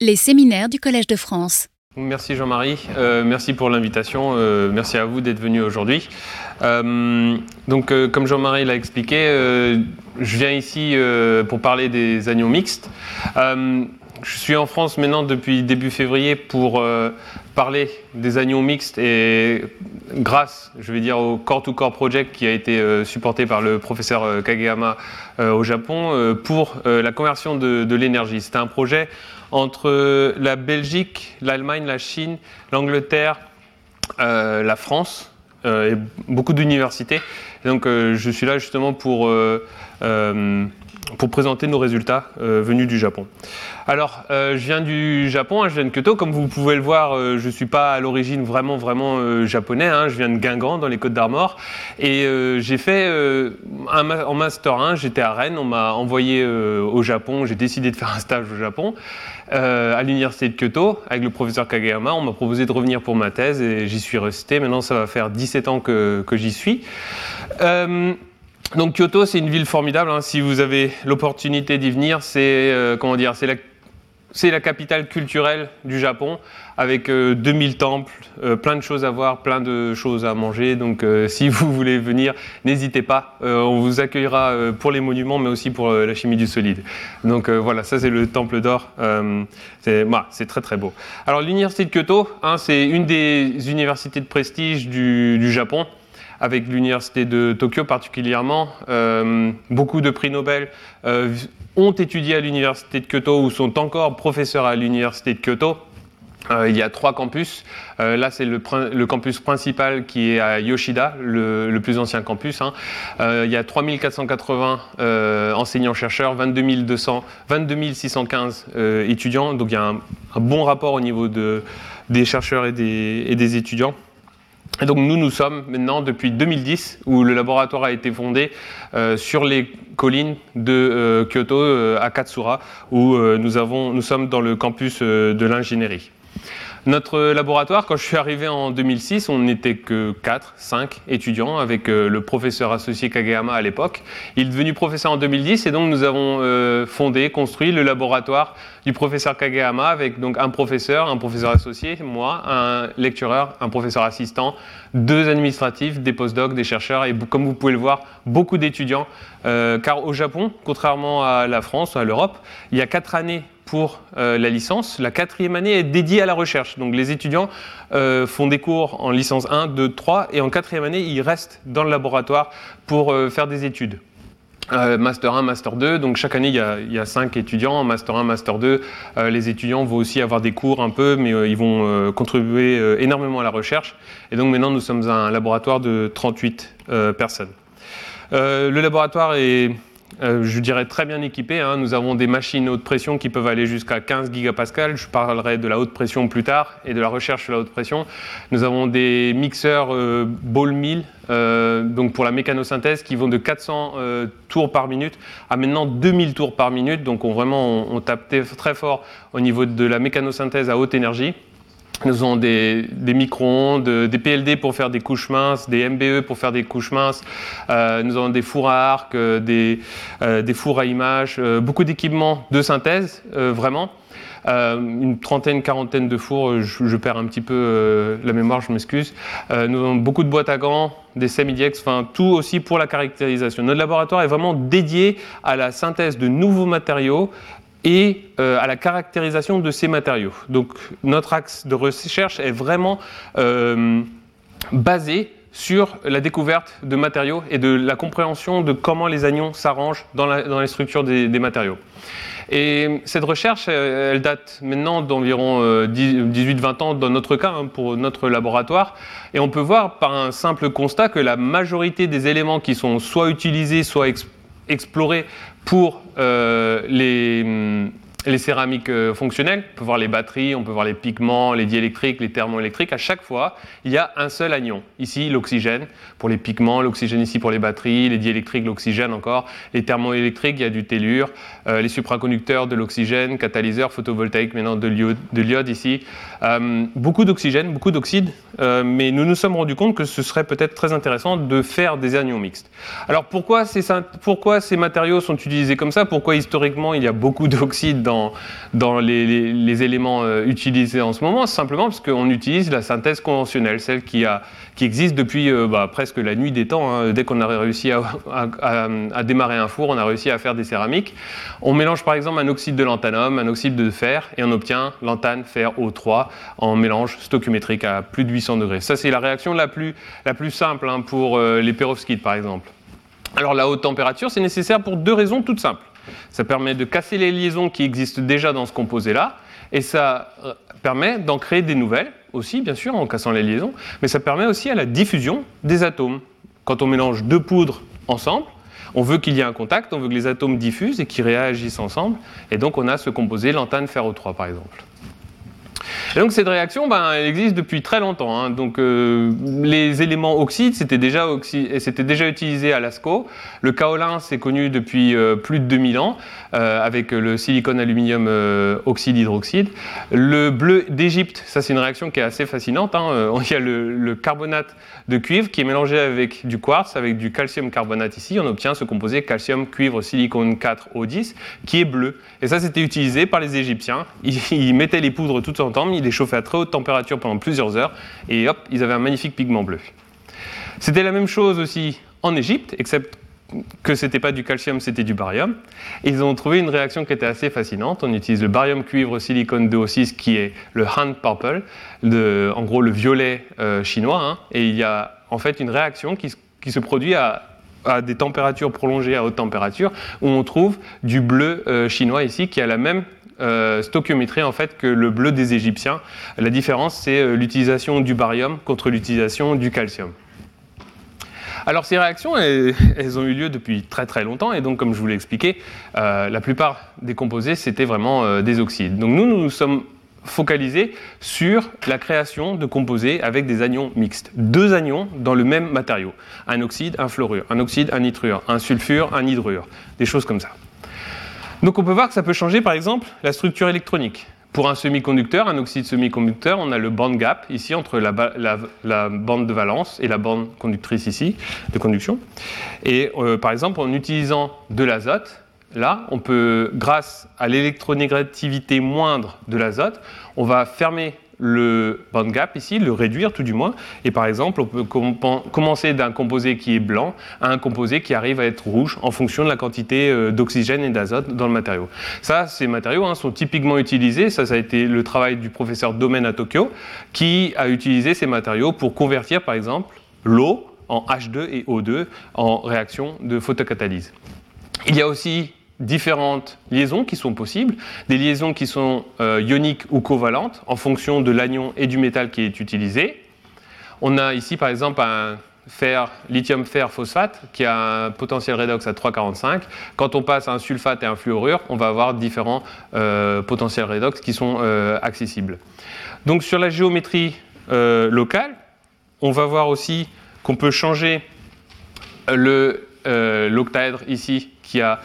Les séminaires du Collège de France. Merci Jean-Marie, euh, merci pour l'invitation, euh, merci à vous d'être venu aujourd'hui. Euh, donc comme Jean-Marie l'a expliqué, je viens ici pour parler des agneaux mixtes. Je suis en France maintenant depuis début février pour parler des agneaux mixtes et grâce, je vais dire, au Core-to-Core Project qui a été supporté par le professeur Kageyama au Japon pour la conversion de, de l'énergie. C'était un projet entre la Belgique, l'Allemagne, la Chine, l'Angleterre, euh, la France euh, et beaucoup d'universités. Donc euh, je suis là justement pour pour présenter nos résultats euh, venus du Japon. Alors, euh, je viens du Japon, hein, je viens de Kyoto. Comme vous pouvez le voir, euh, je ne suis pas à l'origine vraiment, vraiment japonais. Hein. je viens de Guingamp, dans les Côtes d'Armor. Et j'ai fait un en Master 1, j'étais à Rennes, on m'a envoyé au Japon, j'ai décidé de faire un stage au Japon, à l'université de Kyoto, avec le professeur Kageyama. On m'a proposé de revenir pour ma thèse et j'y suis resté. Maintenant, ça va faire 17 ans que, que j'y suis. Donc Kyoto, c'est une ville formidable. Hein. Si vous avez l'opportunité d'y venir, c'est euh, comment dire, c'est la, capitale culturelle du Japon, avec 2000 euh, temples, euh, plein de choses à voir, plein de choses à manger. Donc si vous voulez venir, n'hésitez pas. on vous accueillera pour les monuments, mais aussi pour la chimie du solide. Donc voilà, ça c'est le temple d'or. c'est, très très beau. Alors l'université de Kyoto, hein, c'est une des universités de prestige du Japon avec l'université de Tokyo particulièrement. Euh, beaucoup de prix Nobel euh, ont étudié à l'université de Kyoto ou sont encore professeurs à l'université de Kyoto. Euh, il y a trois campus. là, c'est le, campus principal qui est à Yoshida, le, plus ancien campus. Hein. il y a 3480 enseignants-chercheurs, 22, 200, 22 615 étudiants. Donc il y a un, bon rapport au niveau de, des chercheurs et des étudiants. Et donc nous, nous sommes maintenant depuis 2010, où le laboratoire a été fondé euh, sur les collines de euh, Kyoto euh, à Katsura, où nous, sommes dans le campus de l'ingénierie. Notre laboratoire, quand je suis arrivé en 2006, on n'était que 4, 5 étudiants avec euh, le professeur associé Kageyama à l'époque. Il est devenu professeur en 2010 et donc nous avons euh, fondé, construit le laboratoire du professeur Kageyama avec donc un professeur, un professeur associé, moi, un lectureur, un professeur assistant, deux administratifs, des postdocs, des chercheurs et comme vous pouvez le voir, beaucoup d'étudiants. Euh, car au Japon, contrairement à la France, à l'Europe, il y a 4 années pour euh, la licence. La quatrième année est dédiée à la recherche. Donc les étudiants euh, font des cours en licence 1, 2, 3 et en quatrième année, ils restent dans le laboratoire pour euh, faire des études. master 1, Master 2, donc chaque année il y, a, il y a 5 étudiants, Master 1, Master 2, les étudiants vont aussi avoir des cours un peu, mais ils vont contribuer énormément à la recherche. Et donc maintenant nous sommes un laboratoire de 38 personnes. le laboratoire est euh, je dirais très bien équipé. Hein. Nous avons des machines haute pression qui peuvent aller jusqu'à 15 gigapascal. Je parlerai de la haute pression plus tard et de la recherche sur la haute pression. Nous avons des mixeurs euh, ball mill, euh, donc pour la mécanosynthèse, qui vont de 400 tours par minute à maintenant 2000 tours par minute. Donc on, vraiment, on, on tape très fort au niveau de la mécanosynthèse à haute énergie. Nous avons des, micro-ondes, des PLD pour faire des couches minces, des MBE pour faire des couches minces. Euh, nous avons des fours à arc, euh, des, euh, des, fours à images, beaucoup d'équipements de synthèse, vraiment. une trentaine, quarantaine de fours, je, perds un petit peu la mémoire, je m'excuse. nous avons beaucoup de boîtes à gants, des semidiex, enfin tout aussi pour la caractérisation. Notre laboratoire est vraiment dédié à la synthèse de nouveaux matériaux et euh, à la caractérisation de ces matériaux. Donc notre axe de recherche est vraiment euh, basé sur la découverte de matériaux et de la compréhension de comment les anions s'arrangent dans, les structures des, matériaux. Et cette recherche, elle date maintenant d'environ 18-20 euh, ans dans notre cas, hein, pour notre laboratoire. Et on peut voir par un simple constat que la majorité des éléments qui sont soit utilisés, soit explorés pour euh, les, les, céramiques euh, fonctionnelles. On peut voir les batteries, on peut voir les pigments, les diélectriques, les thermoélectriques. À chaque fois, il y a un seul anion. Ici, l'oxygène pour les pigments, l'oxygène ici pour les batteries, les diélectriques, l'oxygène encore. Les thermoélectriques, il y a du tellure, euh, les supraconducteurs de l'oxygène, catalyseurs photovoltaïques maintenant de l'iode ici. beaucoup d'oxygène, beaucoup d'oxyde, mais nous nous sommes rendus compte que ce serait peut-être très intéressant de faire des anions mixtes. Alors pourquoi ces, pourquoi ces matériaux sont utilisés comme ça? Pourquoi historiquement il y a beaucoup d'oxyde dans dans, les, éléments euh, utilisés en ce moment, simplement parce qu'on utilise la synthèse conventionnelle, celle qui, existe depuis euh, bah, presque la nuit des temps. Hein. Dès qu'on a réussi à, démarrer un four, on a réussi à faire des céramiques. On mélange par exemple un oxyde de lanthanum, un oxyde de fer, et on obtient lanthane, fer, O3 en mélange stoichiométrique à plus de 800 degrés. Ça, c'est la réaction la plus, simple hein, pour les perovskites, par exemple. Alors la haute température, c'est nécessaire pour deux raisons toutes simples. Ça permet de casser les liaisons qui existent déjà dans ce composé-là, et ça euh, permet d'en créer des nouvelles aussi, bien sûr, en cassant les liaisons, mais ça permet aussi à la diffusion des atomes. Quand on mélange deux poudres ensemble, on veut qu'il y ait un contact, on veut que les atomes diffusent et qu'ils réagissent ensemble, et donc on a ce composé lantane ferro 3 par exemple. Et donc cette réaction, ben, elle existe depuis très longtemps. Hein. Donc euh, les éléments oxydes, c'était déjà, déjà, utilisé à Lascaux. Le kaolin, c'est connu depuis euh, plus de 2000 ans, euh, avec le silicone aluminium oxyde hydroxyde. Le bleu d'Égypte, ça c'est une réaction qui est assez fascinante. Hein. Il y a le, carbonate de cuivre qui est mélangé avec du quartz, avec du calcium carbonate ici. On obtient ce composé calcium cuivre silicone 4O10 qui est bleu. Et ça c'était utilisé par les Égyptiens. Ils, ils mettaient les poudres toutes il est chauffé à très haute température pendant plusieurs heures, et hop, ils avaient un magnifique pigment bleu. C'était la même chose aussi en Égypte, except que ce n'était pas du calcium, c'était du barium. Ils ont trouvé une réaction qui était assez fascinante. On utilise le barium cuivre silicone 2O6 qui est le hand purple, en gros le violet euh, chinois. Hein. et il y a en fait une réaction qui, se produit à, des températures prolongées à haute température, où on trouve du bleu euh, chinois ici qui a la même euh, en fait que le bleu des Égyptiens. La différence, c'est euh, l'utilisation du barium contre l'utilisation du calcium. Alors ces réactions, elles, ont eu lieu depuis très très longtemps et donc comme je vous l'ai expliqué, euh, la plupart des composés c'était vraiment des oxydes. Donc nous, nous nous sommes focalisés sur la création de composés avec des anions mixtes. Deux anions dans le même matériau. Un oxyde, un fluorure. Un oxyde, un nitrure. Un sulfure, un hydrure. Des choses comme ça. Donc on peut voir que ça peut changer par exemple la structure électronique. Pour un semi-conducteur, un oxyde semi-conducteur, on a le band gap ici entre la, bande de valence et la bande conductrice ici de conduction. Et euh, par exemple, en utilisant de l'azote, là, on peut, grâce à l'électronégativité moindre de l'azote, on va fermer le band gap ici, le réduire tout du moins. Et par exemple, on peut commencer d'un composé qui est blanc à un composé qui arrive à être rouge en fonction de la quantité euh, d'oxygène et d'azote dans le matériau. Ça, ces matériaux hein, sont typiquement utilisés. Ça, ça a été le travail du professeur Domen à Tokyo, qui a utilisé ces matériaux pour convertir, par exemple, l'eau en H2 et O2 en réaction de photocatalyse. Il y a aussi différentes liaisons qui sont possibles, des liaisons qui sont euh, ioniques ou covalentes en fonction de l'anion et du métal qui est utilisé. On a ici par exemple un fer, lithium fer phosphate qui a un potentiel redox à 3,45. Quand on passe à un sulfate et un fluorure, on va avoir différents euh, potentiels redox qui sont euh, accessibles. Donc sur la géométrie locale, on va voir aussi qu'on peut changer l'octaèdre ici qui a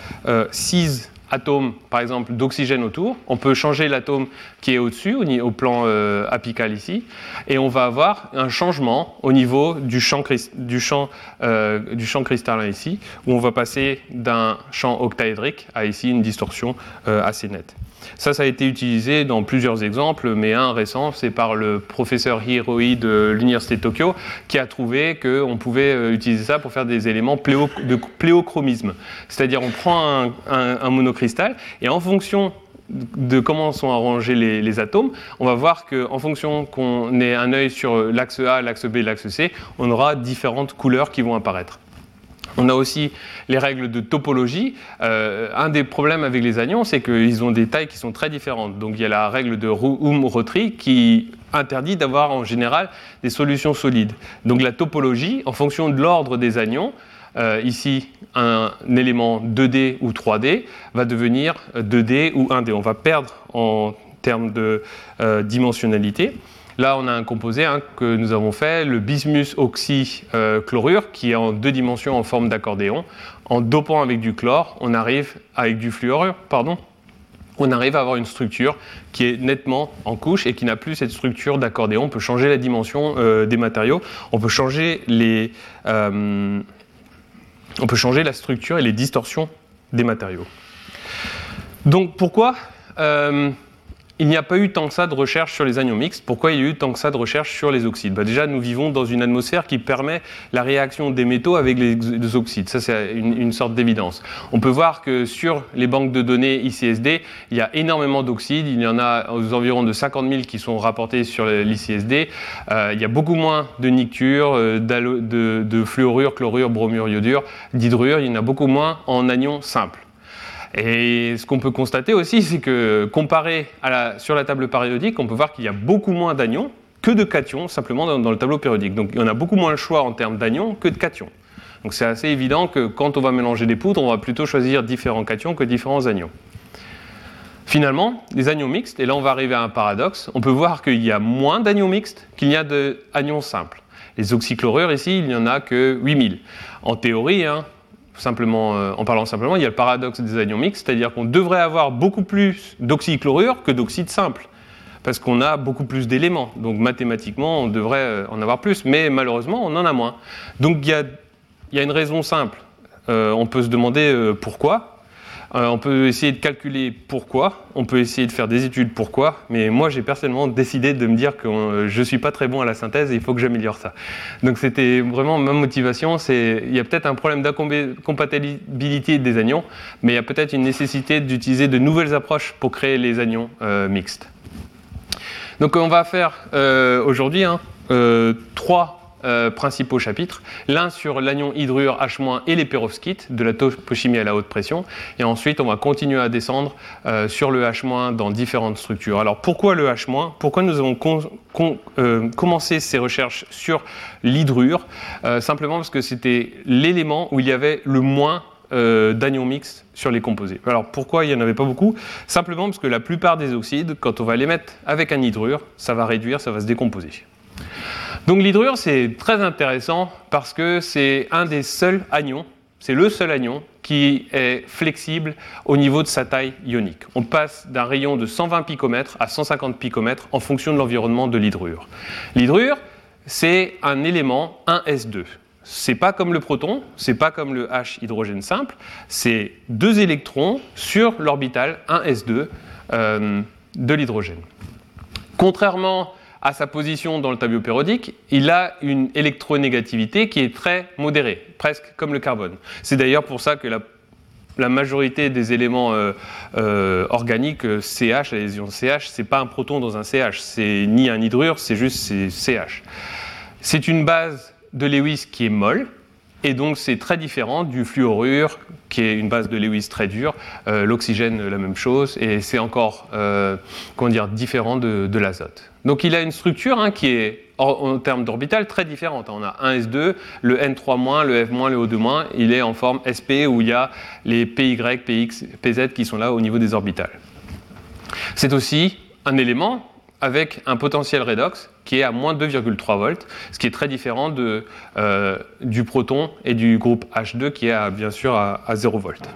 6 euh, atomes, par exemple, d'oxygène autour. On peut changer l'atome qui est au-dessus, au, plan euh, apical ici, et on va avoir un changement au niveau du champ, du champ, euh, du champ cristallin ici, où on va passer d'un champ octaédrique à ici une distorsion assez nette. Ça, ça a été utilisé dans plusieurs exemples, mais un récent, c'est par le professeur Hiroi de l'Université de Tokyo, qui a trouvé qu'on pouvait euh, utiliser ça pour faire des éléments de pléochromisme. C'est-à-dire, on prend un, monocristal, et en fonction de comment sont arrangés les, atomes, on va voir qu'en fonction qu'on ait un œil sur l'axe A, l'axe B, l'axe C, on aura différentes couleurs qui vont apparaître. On a aussi les règles de topologie. Euh, un des problèmes avec les anions, c'est qu'ils ont des tailles qui sont très différentes. Donc il y a la règle de Oum-Rotary qui interdit d'avoir en général des solutions solides. Donc la topologie, en fonction de l'ordre des anions, euh, ici un, élément 2D ou 3D va devenir 2D ou 1D. On va perdre en termes de euh, dimensionnalité. Là, on a un composé hein, que nous avons fait, le bismuth oxychlorure, euh, qui est en deux dimensions en forme d'accordéon. En dopant avec du chlore, on arrive avec du fluorure, pardon, on arrive à avoir une structure qui est nettement en couche et qui n'a plus cette structure d'accordéon. On peut changer la dimension euh, des matériaux, on peut changer les, euh, on peut changer la structure et les distorsions des matériaux. Donc pourquoi il n'y a pas eu tant que ça de recherche sur les anions mixtes. Pourquoi il y a eu tant que ça de recherche sur les oxydes? Bah Déjà, nous vivons dans une atmosphère qui permet la réaction des métaux avec les, oxydes. Ça, c'est une, sorte d'évidence. On peut voir que sur les banques de données ICSD, il y a énormément d'oxydes. Il y en a aux environs de 50 000 qui sont rapportés sur l'ICSD. Euh, il y a beaucoup moins de nictures, euh, de, de fluorure, chlorure, bromure, iodure, d'hydrure. Il y en a beaucoup moins en anions simples. Et ce qu'on peut constater aussi, c'est que comparé sur la table périodique, on peut voir qu'il y a beaucoup moins d'anions que de cations simplement dans, le tableau périodique. Donc on a beaucoup moins le choix en termes d'anions que de cations. Donc c'est assez évident que quand on va mélanger des poudres, on va plutôt choisir différents cations que différents anions. Finalement, les anions mixtes, et là on va arriver à un paradoxe, on peut voir qu'il y a moins d'anions mixtes qu'il y a d'anions simples. Les oxychlorures ici, il n'y en a que 8000. En théorie, hein, simplement, euh, en parlant simplement, il y a le paradoxe des anions mixtes, c'est-à-dire qu'on devrait avoir beaucoup plus d'oxychlorure que d'oxyde simple, parce qu'on a beaucoup plus d'éléments. Donc mathématiquement, on devrait euh, en avoir plus, mais malheureusement, on en a moins. Donc il y a, une raison simple. Euh, on peut se demander pourquoi. Euh, on peut essayer de calculer pourquoi, on peut essayer de faire des études pourquoi, mais moi j'ai personnellement décidé de me dire que euh, je ne suis pas très bon à la synthèse et il faut que j'améliore ça. Donc c'était vraiment ma motivation, il y a peut-être un problème d'incompatibilité des anions, mais il y a peut-être une nécessité d'utiliser de nouvelles approches pour créer les anions euh, mixtes. Donc on va faire aujourd'hui hein, trois euh, principaux chapitres. L'un sur l'anion hydrure H- et les perovskites, de la topochimie à la haute pression. Et ensuite, on va continuer à descendre euh, sur le H- dans différentes structures. Alors pourquoi le H-? Pourquoi nous avons euh, commencé ces recherches sur l'hydrure? Simplement parce que c'était l'élément où il y avait le moins d'anions mixtes sur les composés. Alors pourquoi il n'y en avait pas beaucoup? Simplement parce que la plupart des oxydes, quand on va les mettre avec un hydrure, ça va réduire, ça va se décomposer. Donc l'hydrure, c'est très intéressant parce que c'est un des seuls anions, c'est le seul anion qui est flexible au niveau de sa taille ionique. On passe d'un rayon de 120 picomètres à 150 picomètres en fonction de l'environnement de l'hydrure. L'hydrure, c'est un élément 1s2. C'est pas comme le proton, c'est pas comme le H hydrogène simple, c'est deux électrons sur l'orbital 1s2 euh, de l'hydrogène. Contrairement à sa position dans le tableau périodique, il a une électronégativité qui est très modérée, presque comme le carbone. C'est d'ailleurs pour ça que la, majorité des éléments euh, euh, organiques, CH, les ions CH, c'est pas un proton dans un CH, c'est ni un hydrure, c'est juste CH. C'est une base de Lewis qui est molle, et donc c'est très différent du fluorure, qui est une base de Lewis très dure, euh, l'oxygène la même chose, et c'est encore comment dire, différent de l'azote. Donc il a une structure hein, qui est en, termes d'orbital très différente. On a un S2, le N3-, le F-, le O2-, il est en forme SP où il y a les PY, PX, PZ qui sont là au niveau des orbitales. C'est aussi un élément avec un potentiel redox qui est à moins 2,3 volts, ce qui est très différent de, euh, du proton et du groupe H2 qui est bien sûr à, 0 volts.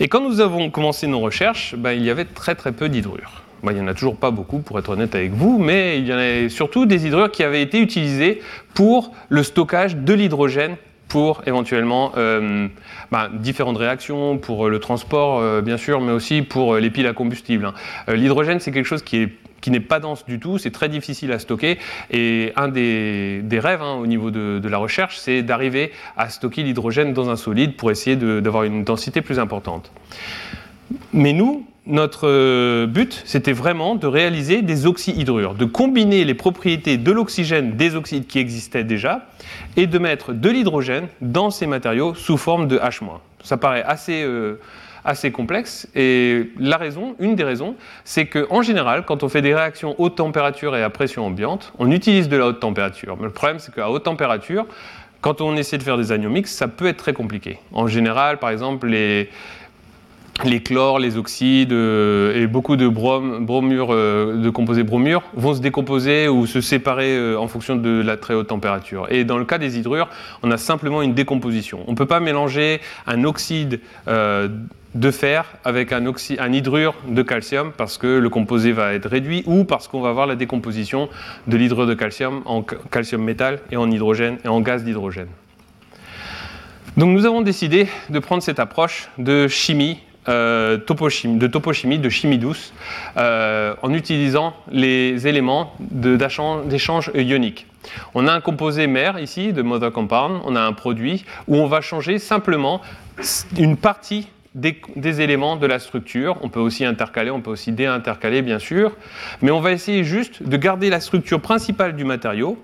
Et quand nous avons commencé nos recherches, ben, il y avait très très peu d'hydrure. Bah, il n'y en a toujours pas beaucoup, pour être honnête avec vous, mais il y en a surtout des hydrures qui avaient été utilisés pour le stockage de l'hydrogène pour éventuellement euh, bah, différentes réactions, pour le transport euh, bien sûr, mais aussi pour les piles à combustible. Hein. L'hydrogène, c'est quelque chose qui est qui n'est pas dense du tout, c'est très difficile à stocker. Et un des, rêves hein, au niveau de, la recherche, c'est d'arriver à stocker l'hydrogène dans un solide pour essayer d'avoir une densité plus importante. Mais nous, notre euh, but, c'était vraiment de réaliser des oxyhydrures, de combiner les propriétés de l'oxygène des oxydes qui existaient déjà et de mettre de l'hydrogène dans ces matériaux sous forme de H-. Ça paraît assez, euh, assez complexe et la raison, une des raisons, c'est qu'en général, quand on fait des réactions haute température et à pression ambiante, on utilise de la haute température. Mais le problème, c'est qu'à haute température, quand on essaie de faire des anions ça peut être très compliqué. En général, par exemple, les, les chlores, les oxydes euh, et beaucoup de bromures, euh, de composés bromures vont se décomposer ou se séparer euh, en fonction de la très haute température. Et dans le cas des hydrures, on a simplement une décomposition. On ne peut pas mélanger un oxyde de fer avec un, un, hydrure de calcium parce que le composé va être réduit ou parce qu'on va avoir la décomposition de l'hydrure de calcium en calcium métal et en hydrogène et en gaz d'hydrogène. Donc nous avons décidé de prendre cette approche de chimie de topochimie, de chimie douce, en utilisant les éléments d'échange ionique. On a un composé mère ici, de mother compound, on a un produit où on va changer simplement une partie des, éléments de la structure. On peut aussi intercaler, on peut aussi déintercaler, bien sûr. Mais on va essayer juste de garder la structure principale du matériau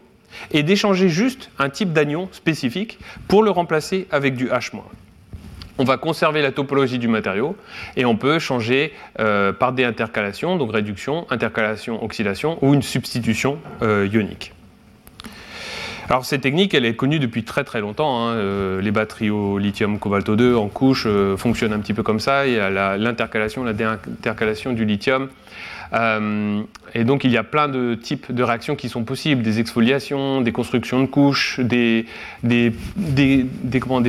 et d'échanger juste un type d'anion spécifique pour le remplacer avec du H-. On va conserver la topologie du matériau et on peut changer euh, par des donc réduction, intercalation, oxydation ou une substitution euh, ionique. Alors cette technique, elle est connue depuis très très longtemps. Hein. Euh, les batteries au lithium cobalto 2 en couche fonctionnent un petit peu comme ça. Il y a l'intercalation, la, déintercalation du lithium. Euh, et donc il y a plein de types de réactions qui sont possibles, des exfoliations, des constructions de couches, des,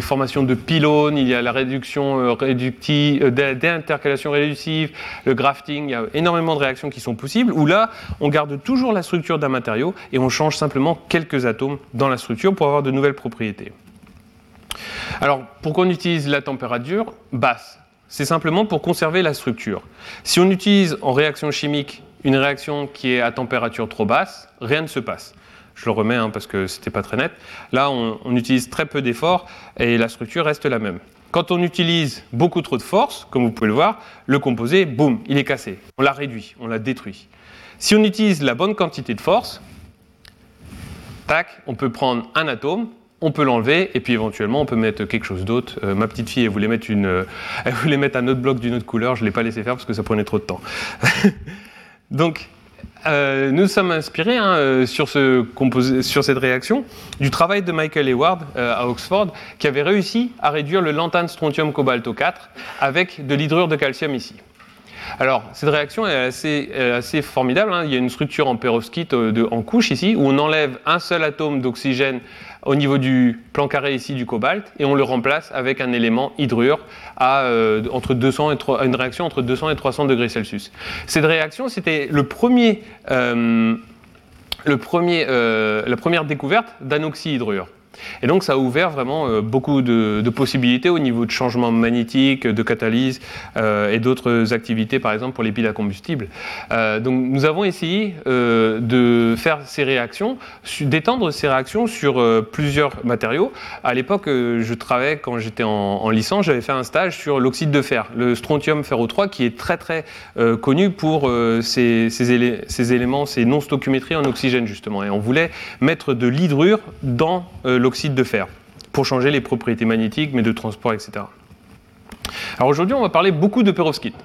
formations de pylônes, il y a la réduction euh, réductive, euh, déintercalation réductive, le grafting, il y a énormément de réactions qui sont possibles, où là on garde toujours la structure d'un matériau et on change simplement quelques atomes dans la structure pour avoir de nouvelles propriétés. Alors pourquoi on utilise la température basse? C'est simplement pour conserver la structure. Si on utilise en réaction chimique une réaction qui est à température trop basse, rien ne se passe. Je le remets hein, parce que ce n'était pas très net. Là, on, utilise très peu d'efforts et la structure reste la même. Quand on utilise beaucoup trop de force, comme vous pouvez le voir, le composé, boum, il est cassé. On l'a réduit, on l'a détruit. Si on utilise la bonne quantité de force, tac, on peut prendre un atome, on peut l'enlever et puis éventuellement on peut mettre quelque chose d'autre. Euh, ma petite fille, elle voulait mettre, une, euh, elle voulait mettre un autre bloc d'une autre couleur, je ne l'ai pas laissé faire parce que ça prenait trop de temps. Donc, euh, nous sommes inspirés hein, sur, ce sur, cette réaction du travail de Michael Hayward à Oxford qui avait réussi à réduire le lantane strontium cobalto 4 avec de l'hydrure de calcium ici. Alors, cette réaction est assez, formidable. Hein. Il y a une structure en perovskite en couche ici, où on enlève un seul atome d'oxygène au niveau du plan carré ici du cobalt et on le remplace avec un élément hydrure à, euh, entre 200 et une réaction entre 200 et 300 degrés Celsius. Cette réaction, c'était euh, euh, la première découverte d'anoxyhydrure. Et donc ça a ouvert vraiment euh, beaucoup de, possibilités au niveau de changement magnétique, de catalyse euh, et d'autres activités, par exemple pour les piles à combustible. Euh, donc nous avons essayé de faire ces réactions, d'étendre ces réactions sur plusieurs matériaux. À l'époque, je travaillais quand j'étais en, licence, j'avais fait un stage sur l'oxyde de fer, le strontium ferro 3, qui est très très connu pour ces, ces, éléments, ces non-stoichiométries en oxygène justement. Et on voulait mettre de l'hydrure dans de fer pour changer les propriétés magnétiques, mais de transport, etc. Alors aujourd'hui, on va parler beaucoup de perovskite.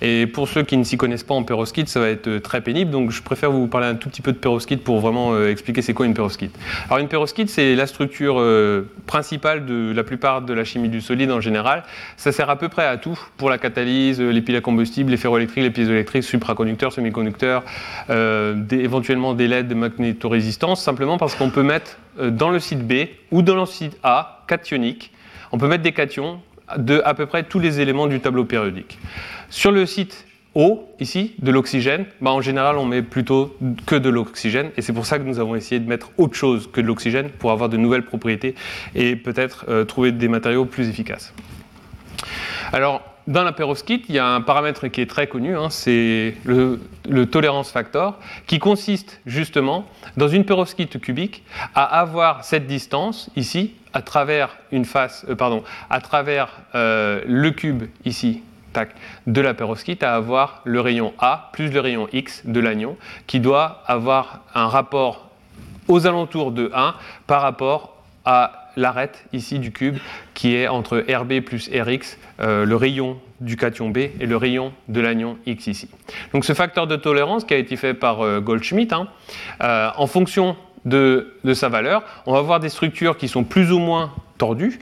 Et pour ceux qui ne s'y connaissent pas en perovskite, ça va être euh, très pénible, donc je préfère vous parler un tout petit peu de perovskite pour vraiment euh, expliquer c'est quoi une perovskite. Alors une perovskite, c'est la structure euh, principale de la plupart de la chimie du solide en général. Ça sert à peu près à tout, pour la catalyse, les piles à combustible, les ferroélectriques, les piézoélectriques, supraconducteurs, semi-conducteurs, éventuellement des LED de magnétorésistance, simplement parce qu'on peut mettre dans le site B ou dans le site A, cationique, on peut mettre des cations de à peu près tous les éléments du tableau périodique. Sur le site O, ici, de l'oxygène, bah, en général, on met plutôt que de l'oxygène, et c'est pour ça que nous avons essayé de mettre autre chose que de l'oxygène pour avoir de nouvelles propriétés et peut-être euh, trouver des matériaux plus efficaces. Alors, dans la perovskite, il y a un paramètre qui est très connu, hein, c'est le, tolérance factor, qui consiste justement, dans une perovskite cubique, à avoir cette distance ici, à travers une face, euh, pardon, à travers euh, le cube ici, tac, de la perovskite, à avoir le rayon A plus le rayon X de l'anion, qui doit avoir un rapport aux alentours de 1 par rapport à l'arête ici du cube qui est entre RB plus Rx, euh, le rayon du cation B et le rayon de l'anion X ici. Donc ce facteur de tolérance qui a été fait par euh, Goldschmidt, hein, euh, en fonction de, sa valeur, on va avoir des structures qui sont plus ou moins tordues,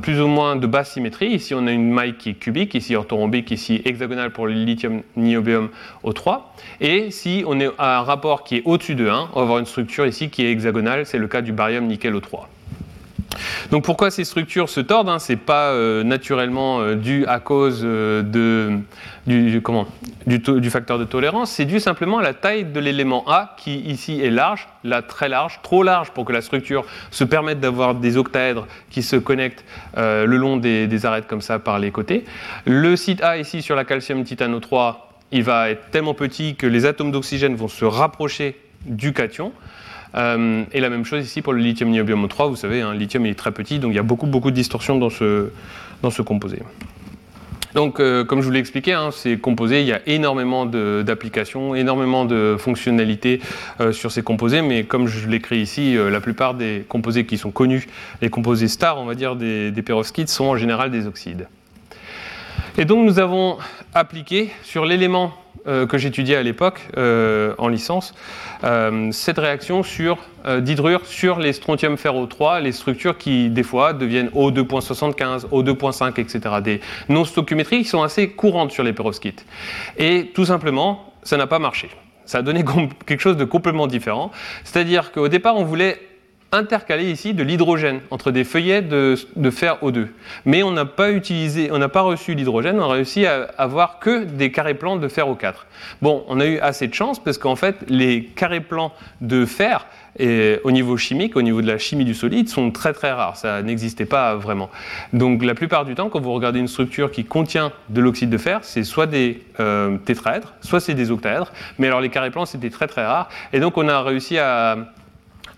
plus ou moins de basse symétrie. Ici, on a une maille qui est cubique, ici orthorhombique, ici hexagonale pour le lithium niobium O3. Et si on est à un rapport qui est au-dessus de 1, on va avoir une structure ici qui est hexagonale, c'est le cas du barium nickel O3. Donc pourquoi ces structures se tordent hein, Ce n'est pas euh, naturellement euh, dû à cause euh, du, facteur de tolérance, c'est dû simplement à la taille de l'élément A qui ici est large, là très large, trop large pour que la structure se permette d'avoir des octaèdres qui se connectent le long des, des, arêtes comme ça par les côtés. Le site A ici sur la calcium titano 3, il va être tellement petit que les atomes d'oxygène vont se rapprocher du cation. Euh, et la même chose ici pour le lithium niobium 3, vous savez, hein, lithium il est très petit, donc il y a beaucoup, beaucoup de distorsions dans ce, dans ce composé. Donc, euh, comme je vous l'ai expliqué, hein, ces composés, il y a énormément d'applications, énormément de fonctionnalités euh, sur ces composés, mais comme je l'écris ici, la plupart des composés qui sont connus, les composés stars, on va dire, des, des perovskites, sont en général des oxydes. Et donc, nous avons appliqué sur l'élément que j'étudiais à l'époque euh, en licence, euh, cette réaction sur d'hydrure sur les strontium ferro 3, les structures qui des fois deviennent O2.75, O2.5, etc. Des non-stoichiométries qui sont assez courantes sur les perovskites. Et tout simplement, ça n'a pas marché. Ça a donné quelque chose de complètement différent. C'est-à-dire qu'au départ, on voulait intercaler ici de l'hydrogène entre des feuillets de, fer O2. Mais on n'a pas utilisé, on n'a pas reçu l'hydrogène, on a réussi à avoir que des carrés plans de fer O4. Bon, on a eu assez de chance parce qu'en fait, les carrés plans de fer, et au niveau chimique, au niveau de la chimie du solide, sont très très rares. Ça n'existait pas vraiment. Donc la plupart du temps, quand vous regardez une structure qui contient de l'oxyde de fer, c'est soit des euh, tétraèdres, soit c'est des octaèdres. Mais alors les carrés plans, c'était très très rare. Et donc on a réussi à,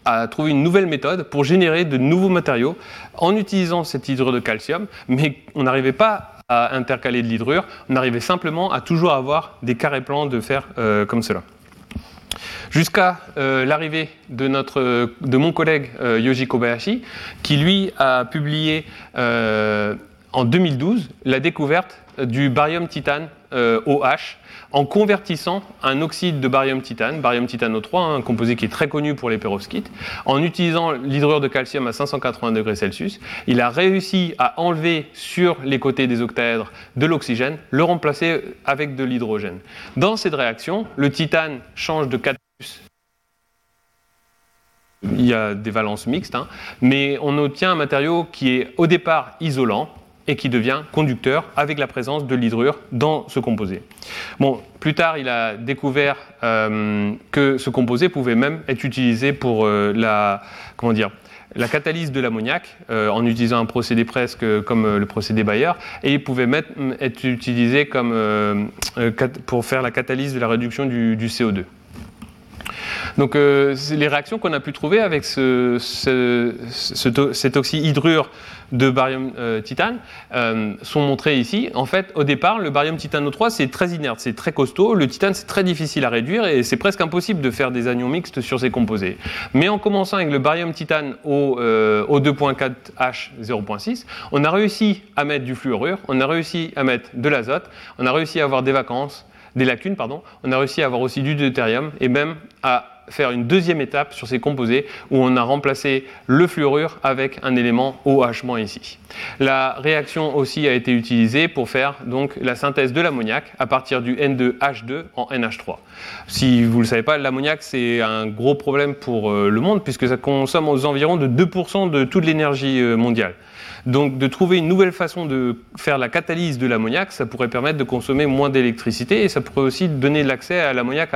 à trouver une nouvelle méthode pour générer de nouveaux matériaux en utilisant cette hydrure de calcium, mais on n'arrivait pas à intercaler de l'hydrure, on arrivait simplement à toujours avoir des carrés plans de fer euh, comme cela. Jusqu'à euh, l'arrivée de, notre, de mon collègue euh, Kobayashi, qui lui a publié en 2012 la découverte du barium titane OH en convertissant un oxyde de barium titane, barium titano 3, un composé qui est très connu pour les perovskites, en utilisant l'hydrure de calcium à 580 degrés Celsius, il a réussi à enlever sur les côtés des octaèdres de l'oxygène, le remplacer avec de l'hydrogène. Dans cette réaction, le titane change de 4 il y a des valences mixtes, hein, mais on obtient un matériau qui est au départ isolant, et qui devient conducteur avec la présence de l'hydrure dans ce composé. Bon, plus tard, il a découvert euh, que ce composé pouvait même être utilisé pour euh, la, comment dire, la catalyse de l'ammoniac euh, en utilisant un procédé presque comme le procédé Bayer et il pouvait même être utilisé comme, pour faire la catalyse de la réduction du, du CO2. Donc les réactions qu'on a pu trouver avec ce, ce, cet oxyhydrure de barium euh, titane euh, sont montrés ici. En fait, au départ, le barium titano 3, c'est très inerte, c'est très costaud. Le titane, c'est très difficile à réduire et c'est presque impossible de faire des anions mixtes sur ces composés. Mais en commençant avec le barium titane au, euh, au 2.4H 0.6, on a réussi à mettre du fluorure, on a réussi à mettre de l'azote, on a réussi à avoir des vacances, des lacunes, pardon, on a réussi à avoir aussi du deutérium et même à faire une deuxième étape sur ces composés où on a remplacé le fluorure avec un élément OH- ici. La réaction aussi a été utilisée pour faire donc la synthèse de l'ammoniac à partir du N2H2 en NH3. Si vous ne le savez pas, l'ammoniac c'est un gros problème pour euh, le monde puisque ça consomme aux environs de 2% de toute l'énergie euh, mondiale. Donc de trouver une nouvelle façon de faire la catalyse de l'ammoniac, ça pourrait permettre de consommer moins d'électricité et ça pourrait aussi donner l'accès à l'ammoniac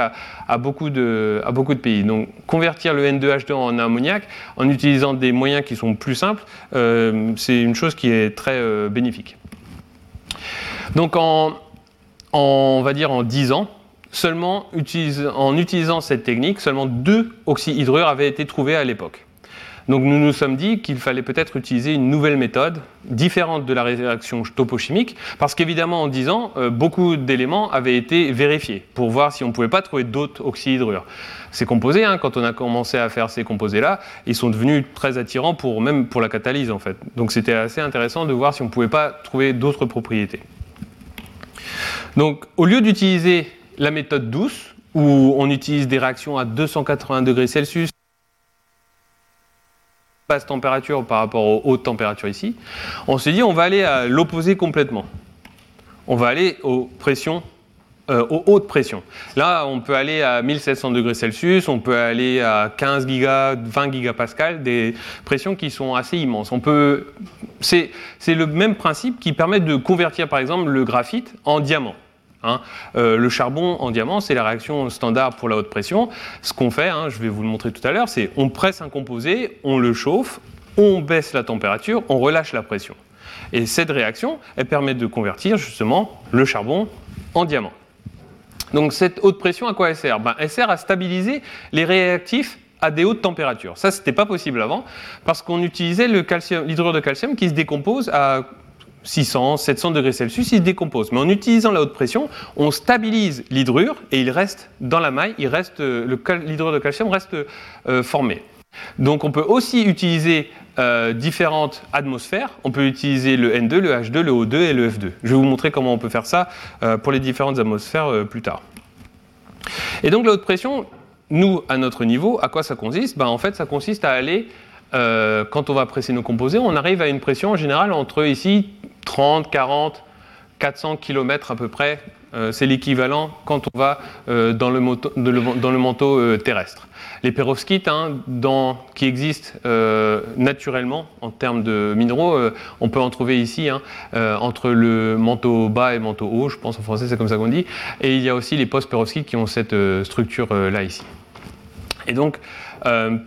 à, beaucoup de, pays. Donc convertir le N2H2 en ammoniac en utilisant des moyens qui sont plus simples, euh, c'est une chose qui est très euh, bénéfique. Donc en, on va dire en 10 ans, seulement en utilisant cette technique, seulement deux oxyhydrures avaient été trouvés à l'époque. Donc nous nous sommes dit qu'il fallait peut-être utiliser une nouvelle méthode, différente de la réaction topochimique, parce qu'évidemment en 10 ans, euh, beaucoup d'éléments avaient été vérifiés pour voir si on ne pouvait pas trouver d'autres oxyhydrures. Ces composés, hein, quand on a commencé à faire ces composés-là, ils sont devenus très attirants pour même pour la catalyse en fait. Donc c'était assez intéressant de voir si on ne pouvait pas trouver d'autres propriétés. Donc au lieu d'utiliser la méthode douce, où on utilise des réactions à 280 degrés Celsius, température par rapport aux hautes températures ici, on s'est dit on va aller à l'opposé complètement. On va aller aux pressions euh, aux hautes pressions. Là, on peut aller à 1700 degrés Celsius, on peut aller à 15 giga, 20 gigapascal, des pressions qui sont assez immenses. On peut, c'est, le même principe qui permet de convertir, par exemple, le graphite en diamant. Hein. Euh, le charbon en diamant, c'est la réaction standard pour la haute pression. Ce qu'on fait, hein, je vais vous le montrer tout à l'heure, c'est on presse un composé, on le chauffe, on baisse la température, on relâche la pression. Et cette réaction, elle permet de convertir justement le charbon en diamant. Donc cette haute pression, à quoi elle sert? Ben, Elle sert à stabiliser les réactifs à des hautes températures. Ça, ce n'était pas possible avant, parce qu'on utilisait l'hydrure de calcium qui se décompose à 600, 700 degrés Celsius, il se décompose. Mais en utilisant la haute pression, on stabilise l'hydrure et il reste dans la maille, euh, l'hydrure de calcium reste euh, formé. Donc on peut aussi utiliser euh, différentes atmosphères. On peut utiliser le N2, le H2, le O2 et le F2. Je vais vous montrer comment on peut faire ça pour les différentes atmosphères plus tard. Et donc la haute pression, nous, à notre niveau, à quoi ça consiste? Ben, En fait, ça consiste à aller, quand on va presser nos composés, on arrive à une pression en général entre ici 30, 40, 400 km à peu près. C'est l'équivalent quand on va dans le manteau terrestre les perovskites hein, qui existent euh, naturellement en termes de minéraux, euh, on peut en trouver ici hein, euh, entre le manteau bas et le manteau haut, je pense en français c'est comme ça qu'on dit, et il y a aussi les post-perovskites qui ont cette structure là ici. Et donc,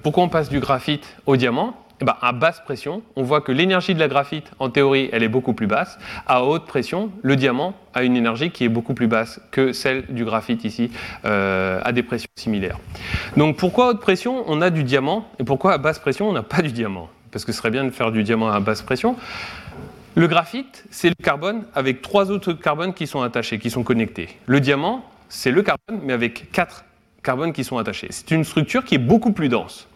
pourquoi on passe du graphite au diamant eh ben, à basse pression, on voit que l'énergie de la graphite, en théorie, elle est beaucoup plus basse. À haute pression, le diamant a une énergie qui est beaucoup plus basse que celle du graphite ici, euh, à des pressions similaires. Donc pourquoi à haute pression, on a du diamant, et pourquoi à basse pression, on n'a pas du diamant? Parce que ce serait bien de faire du diamant à basse pression. Le graphite, c'est le carbone avec trois autres carbones qui sont attachés, qui sont connectés. Le diamant, c'est le carbone, mais avec quatre carbone qui sont attachés. C'est une structure qui est beaucoup plus dense.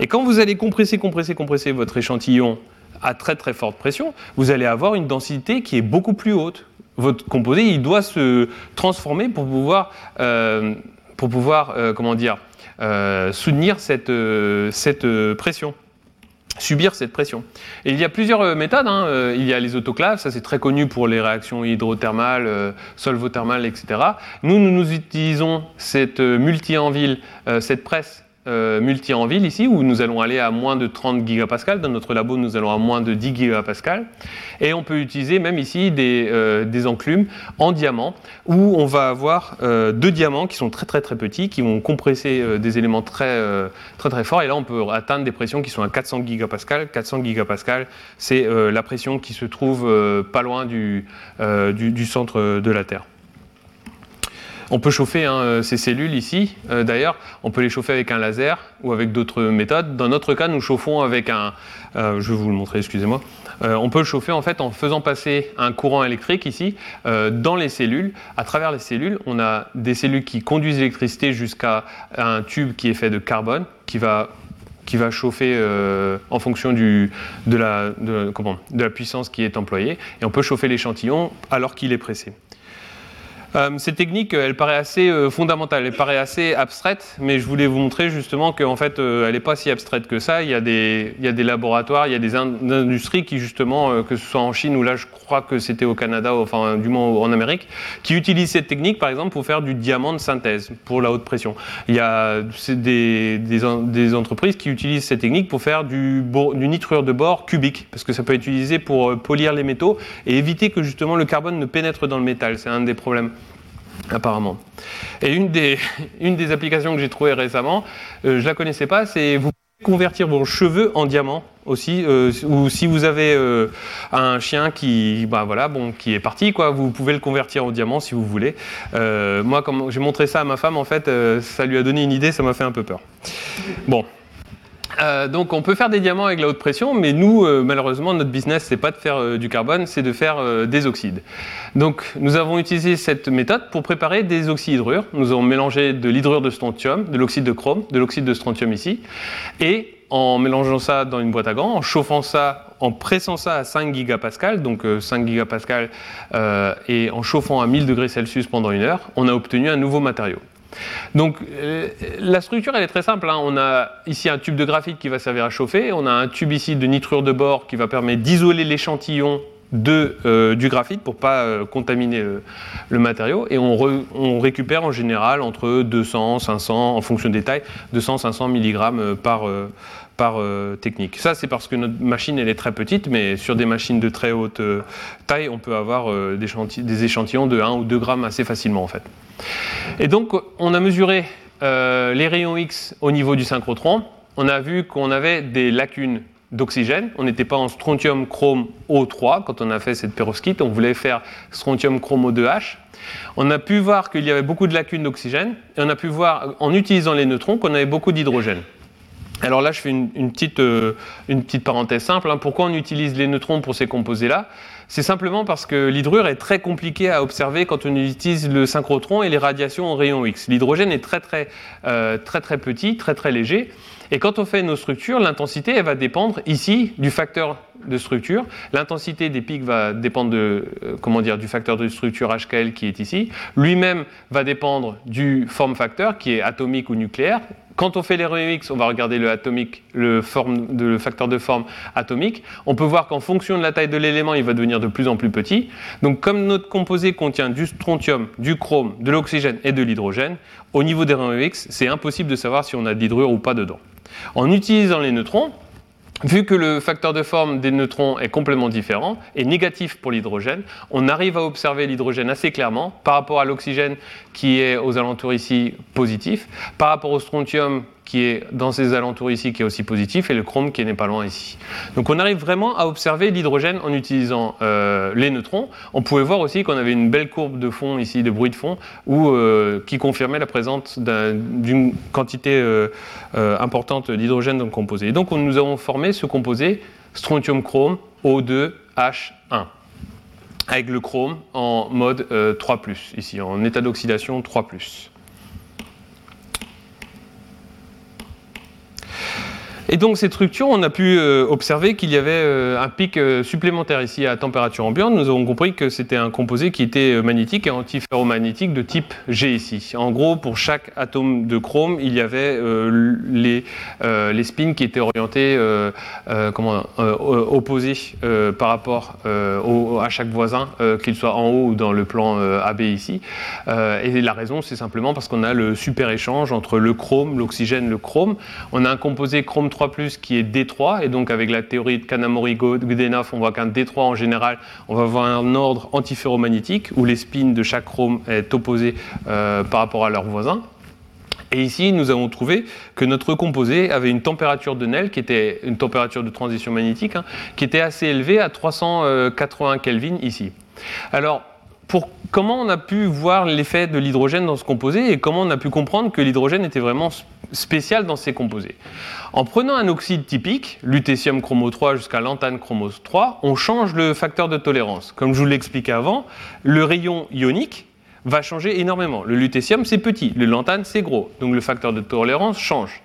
Et quand vous allez compresser, compresser, compresser votre échantillon à très très forte pression, vous allez avoir une densité qui est beaucoup plus haute. Votre composé, il doit se transformer pour pouvoir, euh, pour pouvoir euh, comment dire, euh, soutenir cette, cette pression subir cette pression. Et il y a plusieurs euh, méthodes. Hein. Euh, il y a les autoclaves, ça c'est très connu pour les réactions hydrothermales, euh, solvothermales, etc. Nous, nous, nous utilisons cette multi-en-ville, cette presse euh, multi en ville ici, où nous allons aller à moins de 30 gigapascal. Dans notre labo, nous allons à moins de 10 gigapascal. Et on peut utiliser même ici des, euh, des enclumes en diamant, où on va avoir euh, deux diamants qui sont très très très petits, qui vont compresser des éléments très, très forts. Et là, on peut atteindre des pressions qui sont à 400 gigapascal. 400 gigapascal, c'est la pression qui se trouve pas loin du centre de la Terre. On peut chauffer hein, euh, ces cellules ici, euh, d'ailleurs, on peut les chauffer avec un laser ou avec d'autres méthodes. Dans notre cas, nous chauffons avec un, euh, je vais vous le montrer, excusez-moi. on peut le chauffer en fait en faisant passer un courant électrique ici dans les cellules. À travers les cellules, on a des cellules qui conduisent l'électricité jusqu'à un tube qui est fait de carbone, qui va qui chauffer en fonction de, la, de la puissance qui est employée. Et on peut chauffer l'échantillon alors qu'il est pressé. Euh, cette technique, elle paraît assez euh, fondamentale, elle paraît assez abstraite, mais je voulais vous montrer justement qu'en fait, euh, elle n'est pas si abstraite que ça. Il y, a des, laboratoires, il y a des industries qui justement, que ce soit en Chine ou là, je crois que c'était au Canada, enfin du moins en Amérique, qui utilisent cette technique, par exemple, pour faire du diamant de synthèse pour la haute pression. Il y a des, des, entreprises qui utilisent cette technique pour faire du, du nitrure de bore cubique, parce que ça peut être utilisé pour polir les métaux et éviter que justement le carbone ne pénètre dans le métal. C'est un des problèmes apparemment. Et une des, une des applications que j'ai trouvées récemment, euh, je ne la connaissais pas, c'est vous pouvez convertir vos cheveux en diamant aussi, euh, ou si vous avez euh, un chien qui, bah, voilà, bon, est parti, quoi, vous pouvez le convertir en diamant si vous voulez. moi, comme j'ai montré ça à ma femme, en fait, ça lui a donné une idée, ça m'a fait un peu peur. Bon, euh, donc on peut faire des diamants avec la haute pression, mais nous, euh, malheureusement, notre business, c'est pas de faire euh, du carbone, c'est de faire des oxydes. Donc nous avons utilisé cette méthode pour préparer des oxyhydrures. Nous avons mélangé de l'hydrure de strontium, de l'oxyde de chrome, de l'oxyde de strontium ici, et en mélangeant ça dans une boîte à gants, en chauffant ça, en pressant ça à 5 gigapascal, donc 5 gigapascal, et en chauffant à 1000 degrés Celsius pendant une heure, on a obtenu un nouveau matériau. Donc euh, la structure elle est très simple. Hein. On a ici un tube de graphite qui va servir à chauffer. On a un tube ici de nitrure de bore qui va permettre d'isoler l'échantillon de, du graphite pour pas contaminer le, matériau. Et on, récupère en général entre 200, 500, en fonction des tailles, 200, 500 mg par, par technique. Ça, c'est parce que notre machine, elle est très petite, mais sur des machines de très haute taille, on peut avoir des, des, échantillons de 1 ou 2 grammes assez facilement, en fait. Et donc, on a mesuré les rayons X au niveau du synchrotron on a vu qu'on avait des lacunes d'oxygène. On n'était pas en strontium chrome O3 quand on a fait cette perovskite, on voulait faire strontium chrome O2H. On a pu voir qu'il y avait beaucoup de lacunes d'oxygène et on a pu voir en utilisant les neutrons qu'on avait beaucoup d'hydrogène. Alors là, je fais une, petite, euh, une petite, parenthèse simple. Hein. Pourquoi on utilise les neutrons pour ces composés-là? C'est simplement parce que l'hydrure est très compliqué à observer quand on utilise le synchrotron et les radiations en rayon X. L'hydrogène est très très, euh, très très petit, très très léger. Et quand on fait nos structures, l'intensité, elle va dépendre ici du facteur de structure. L'intensité des pics va dépendre de, euh, comment dire, du facteur de structure HKL qui est ici. Lui-même va dépendre du form factor qui est atomique ou nucléaire. Quand on fait les on va regarder le, facteur de forme atomique. On peut voir qu'en fonction de la taille de l'élément, il va devenir de plus en plus petit. Donc comme notre composé contient du strontium, du chrome, de l'oxygène et de l'hydrogène, au niveau des X, c'est impossible de savoir si on a de l'hydrure ou pas dedans. En utilisant les neutrons, Vu que le facteur de forme des neutrons est complètement différent et négatif pour l'hydrogène, on arrive à observer l'hydrogène assez clairement par rapport à l'oxygène qui est aux alentours ici positif, par rapport au strontium qui est dans ces alentours ici, qui est aussi positif, et le chrome qui n'est pas loin ici. Donc on arrive vraiment à observer l'hydrogène en utilisant euh, les neutrons. On pouvait voir aussi qu'on avait une belle courbe de fond ici, de bruit de fond, euh, qui confirmait la présence d'une quantité euh, importante d'hydrogène dans le composé. Et donc nous avons formé ce composé strontium-chrome O2H1 avec le chrome en mode 3+, ici, en état d'oxydation 3+. Et donc cette structure, on a pu euh, observer qu'il y avait euh, un pic euh, supplémentaire ici à température ambiante. Nous avons compris que c'était un composé qui était magnétique et antiferromagnétique de type G ici. En gros, pour chaque atome de chrome, il y avait les, les spins qui étaient orientés, comment, opposés par rapport à chaque voisin, qu'il soit en haut ou dans le plan AB ici. et la raison, c'est simplement parce qu'on a le super échange entre le chrome, l'oxygène, le chrome. On a un composé chrome 3 qui est D3, et donc avec la théorie de Kanamori-Godenov, on voit qu'un D3 en général, on va avoir un ordre antiferromagnétique où les spins de chaque chrome est opposé euh, par rapport à leurs voisins. Et ici, nous avons trouvé que notre composé avait une température de Nel, qui était une température de transition magnétique, hein, qui était assez élevée à 380 Kelvin ici. Alors, comment on a pu voir l'effet de l'hydrogène dans ce composé et comment on a pu comprendre que l'hydrogène était vraiment spécial dans ces composés. En prenant un oxyde typique, lutécium chromo 3 jusqu'à lantane chromo 3, on change le facteur de tolérance. Comme je vous l'expliquais avant, le rayon ionique va changer énormément. Le lutécium, c'est petit, le lantane, c'est gros. Donc le facteur de tolérance change.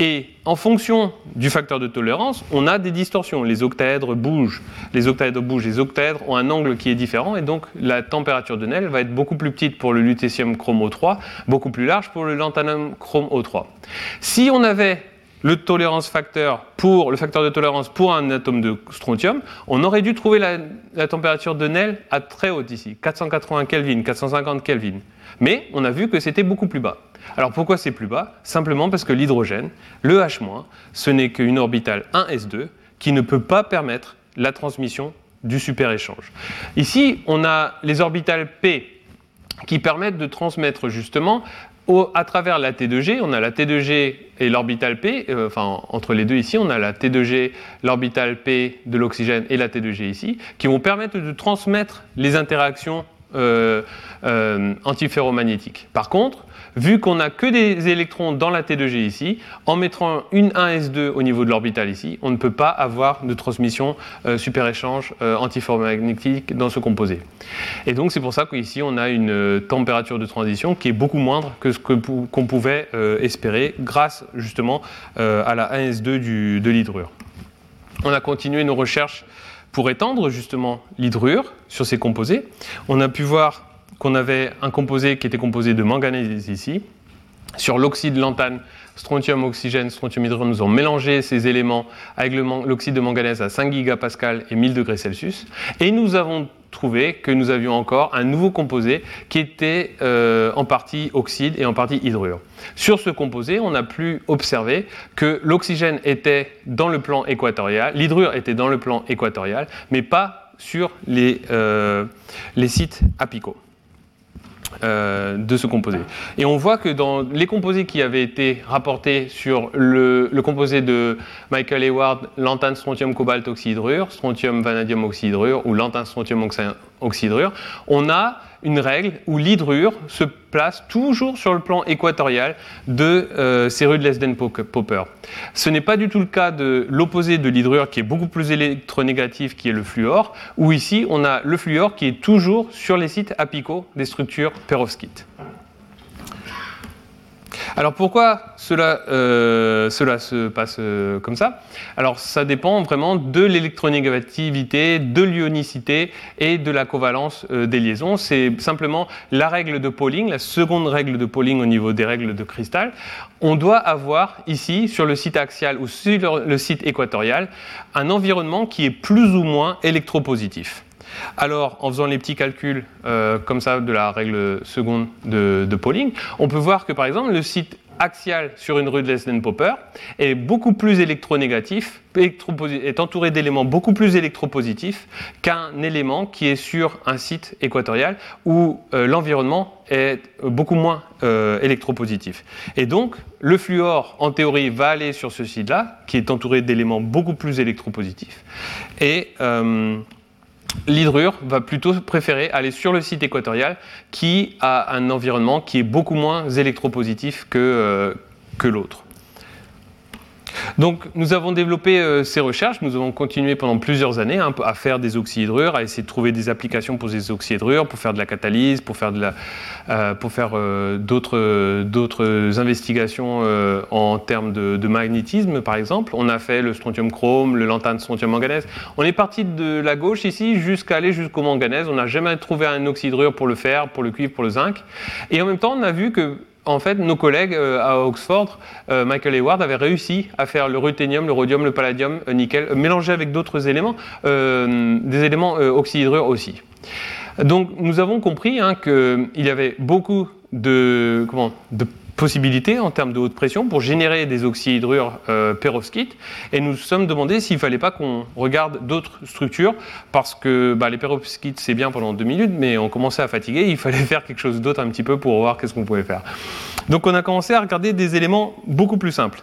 Et en fonction du facteur de tolérance, on a des distorsions. Les octaèdres bougent, les octaèdres bougent, les octaèdres ont un angle qui est différent, et donc la température de Nel va être beaucoup plus petite pour le lutécium chromo 3, beaucoup plus large pour le lanthanum chrome O3. Si on avait le tolérance facteur de tolérance pour un atome de strontium, on aurait dû trouver la, température de Nel à très haute ici, 480 Kelvin, 450 Kelvin. Mais on a vu que c'était beaucoup plus bas. Alors pourquoi c'est plus bas? Simplement parce que l'hydrogène, le H-, ce n'est qu'une orbitale 1s2 qui ne peut pas permettre la transmission du super-échange. Ici, on a les orbitales P qui permettent de transmettre justement à travers la T2G, on a la T2G et l'orbital P, euh, enfin entre les deux ici, on a la T2G, l'orbital P de l'oxygène et la T2G ici, qui vont permettre de transmettre les interactions euh, euh, antiferromagnétiques. Par contre, vu qu'on n'a que des électrons dans la T2G ici, en mettant une 1s2 au niveau de l'orbital ici, on ne peut pas avoir de transmission euh, super-échange euh, antiferromagnétique dans ce composé. Et donc c'est pour ça qu'ici on a une température de transition qui est beaucoup moindre que ce qu'on pouvait espérer grâce justement à la 1s2 de l'hydrure. On a continué nos recherches pour étendre justement l'hydrure sur ces composés, on a pu voir qu'on avait un composé qui était composé de manganèse ici, sur l'oxyde lantane, strontium, oxygène, strontium hydrogène, nous avons mélangé ces éléments avec l'oxyde de manganèse à 5 gigapascal et 1000 degrés Celsius. Et nous avons trouvé que nous avions encore un nouveau composé qui était euh, en partie oxyde et en partie hydrure. Sur ce composé, on a pu observer que l'oxygène était dans le plan équatorial, l'hydrure était dans le plan équatorial, mais pas sur les, euh, les sites apicaux. Euh, de ce composé. Et on voit que dans les composés qui avaient été rapportés sur le, composé de Michael Hayward, lantane, strontium, cobalt, oxyhydrure, strontium, vanadium, oxyhydrure, ou lantane, strontium, oxyhydrure, on a une règle où l'hydrure se place toujours sur le plan équatorial de euh, ces rues de Lesden Popper. Ce n'est pas du tout le cas de l'opposé de l'hydrure qui est beaucoup plus électronégatif, qui est le fluor, où ici on a le fluor qui est toujours sur les sites apicaux des structures perovskites. Alors pourquoi cela, euh, cela se passe euh, comme ça? Alors ça dépend vraiment de l'électronégativité, de l'ionicité et de la covalence euh, des liaisons. C'est simplement la règle de Pauling, la seconde règle de Pauling au niveau des règles de cristal. On doit avoir ici, sur le site axial ou sur le site équatorial, un environnement qui est plus ou moins électropositif. Alors, en faisant les petits calculs euh, comme ça de la règle seconde de, Pauling, on peut voir que par exemple le site axial sur une rue de Lesden-Popper est beaucoup plus électronégatif, est entouré d'éléments beaucoup plus électropositifs qu'un élément qui est sur un site équatorial où euh, l'environnement est beaucoup moins euh, électropositif. Et donc, le fluor, en théorie, va aller sur ce site-là, qui est entouré d'éléments beaucoup plus électropositifs. L'hydrure va plutôt préférer aller sur le site équatorial qui a un environnement qui est beaucoup moins électropositif que, euh, que l'autre. Donc nous avons développé euh, ces recherches, nous avons continué pendant plusieurs années hein, à faire des oxyhydrures, à essayer de trouver des applications pour ces oxyhydrures, pour faire de la catalyse, pour faire, euh, euh, d'autres investigations en termes de, de, magnétisme par exemple. On a fait le strontium chrome, le lantane strontium manganèse. On est parti de la gauche ici jusqu'à aller jusqu'au manganèse. On n'a jamais trouvé un oxyhydrure pour le fer, pour le cuivre, pour le zinc. Et en même temps, on a vu que en fait, nos collègues euh, à Oxford, euh, Michael Hayward, avaient réussi à faire le ruthénium, le rhodium, le palladium, le nickel, euh, mélangé avec d'autres éléments, des éléments oxyhydrures aussi. Donc, nous avons compris hein, qu'il y avait beaucoup de, comment, de possibilités en termes de haute pression pour générer des oxyhydrures euh, perovskites. Et nous nous sommes demandé s'il ne fallait pas qu'on regarde d'autres structures, parce que bah, les perovskites, c'est bien pendant deux minutes, mais on commençait à fatiguer, il fallait faire quelque chose d'autre un petit peu pour voir qu'est-ce qu'on pouvait faire. Donc on a commencé à regarder des éléments beaucoup plus simples.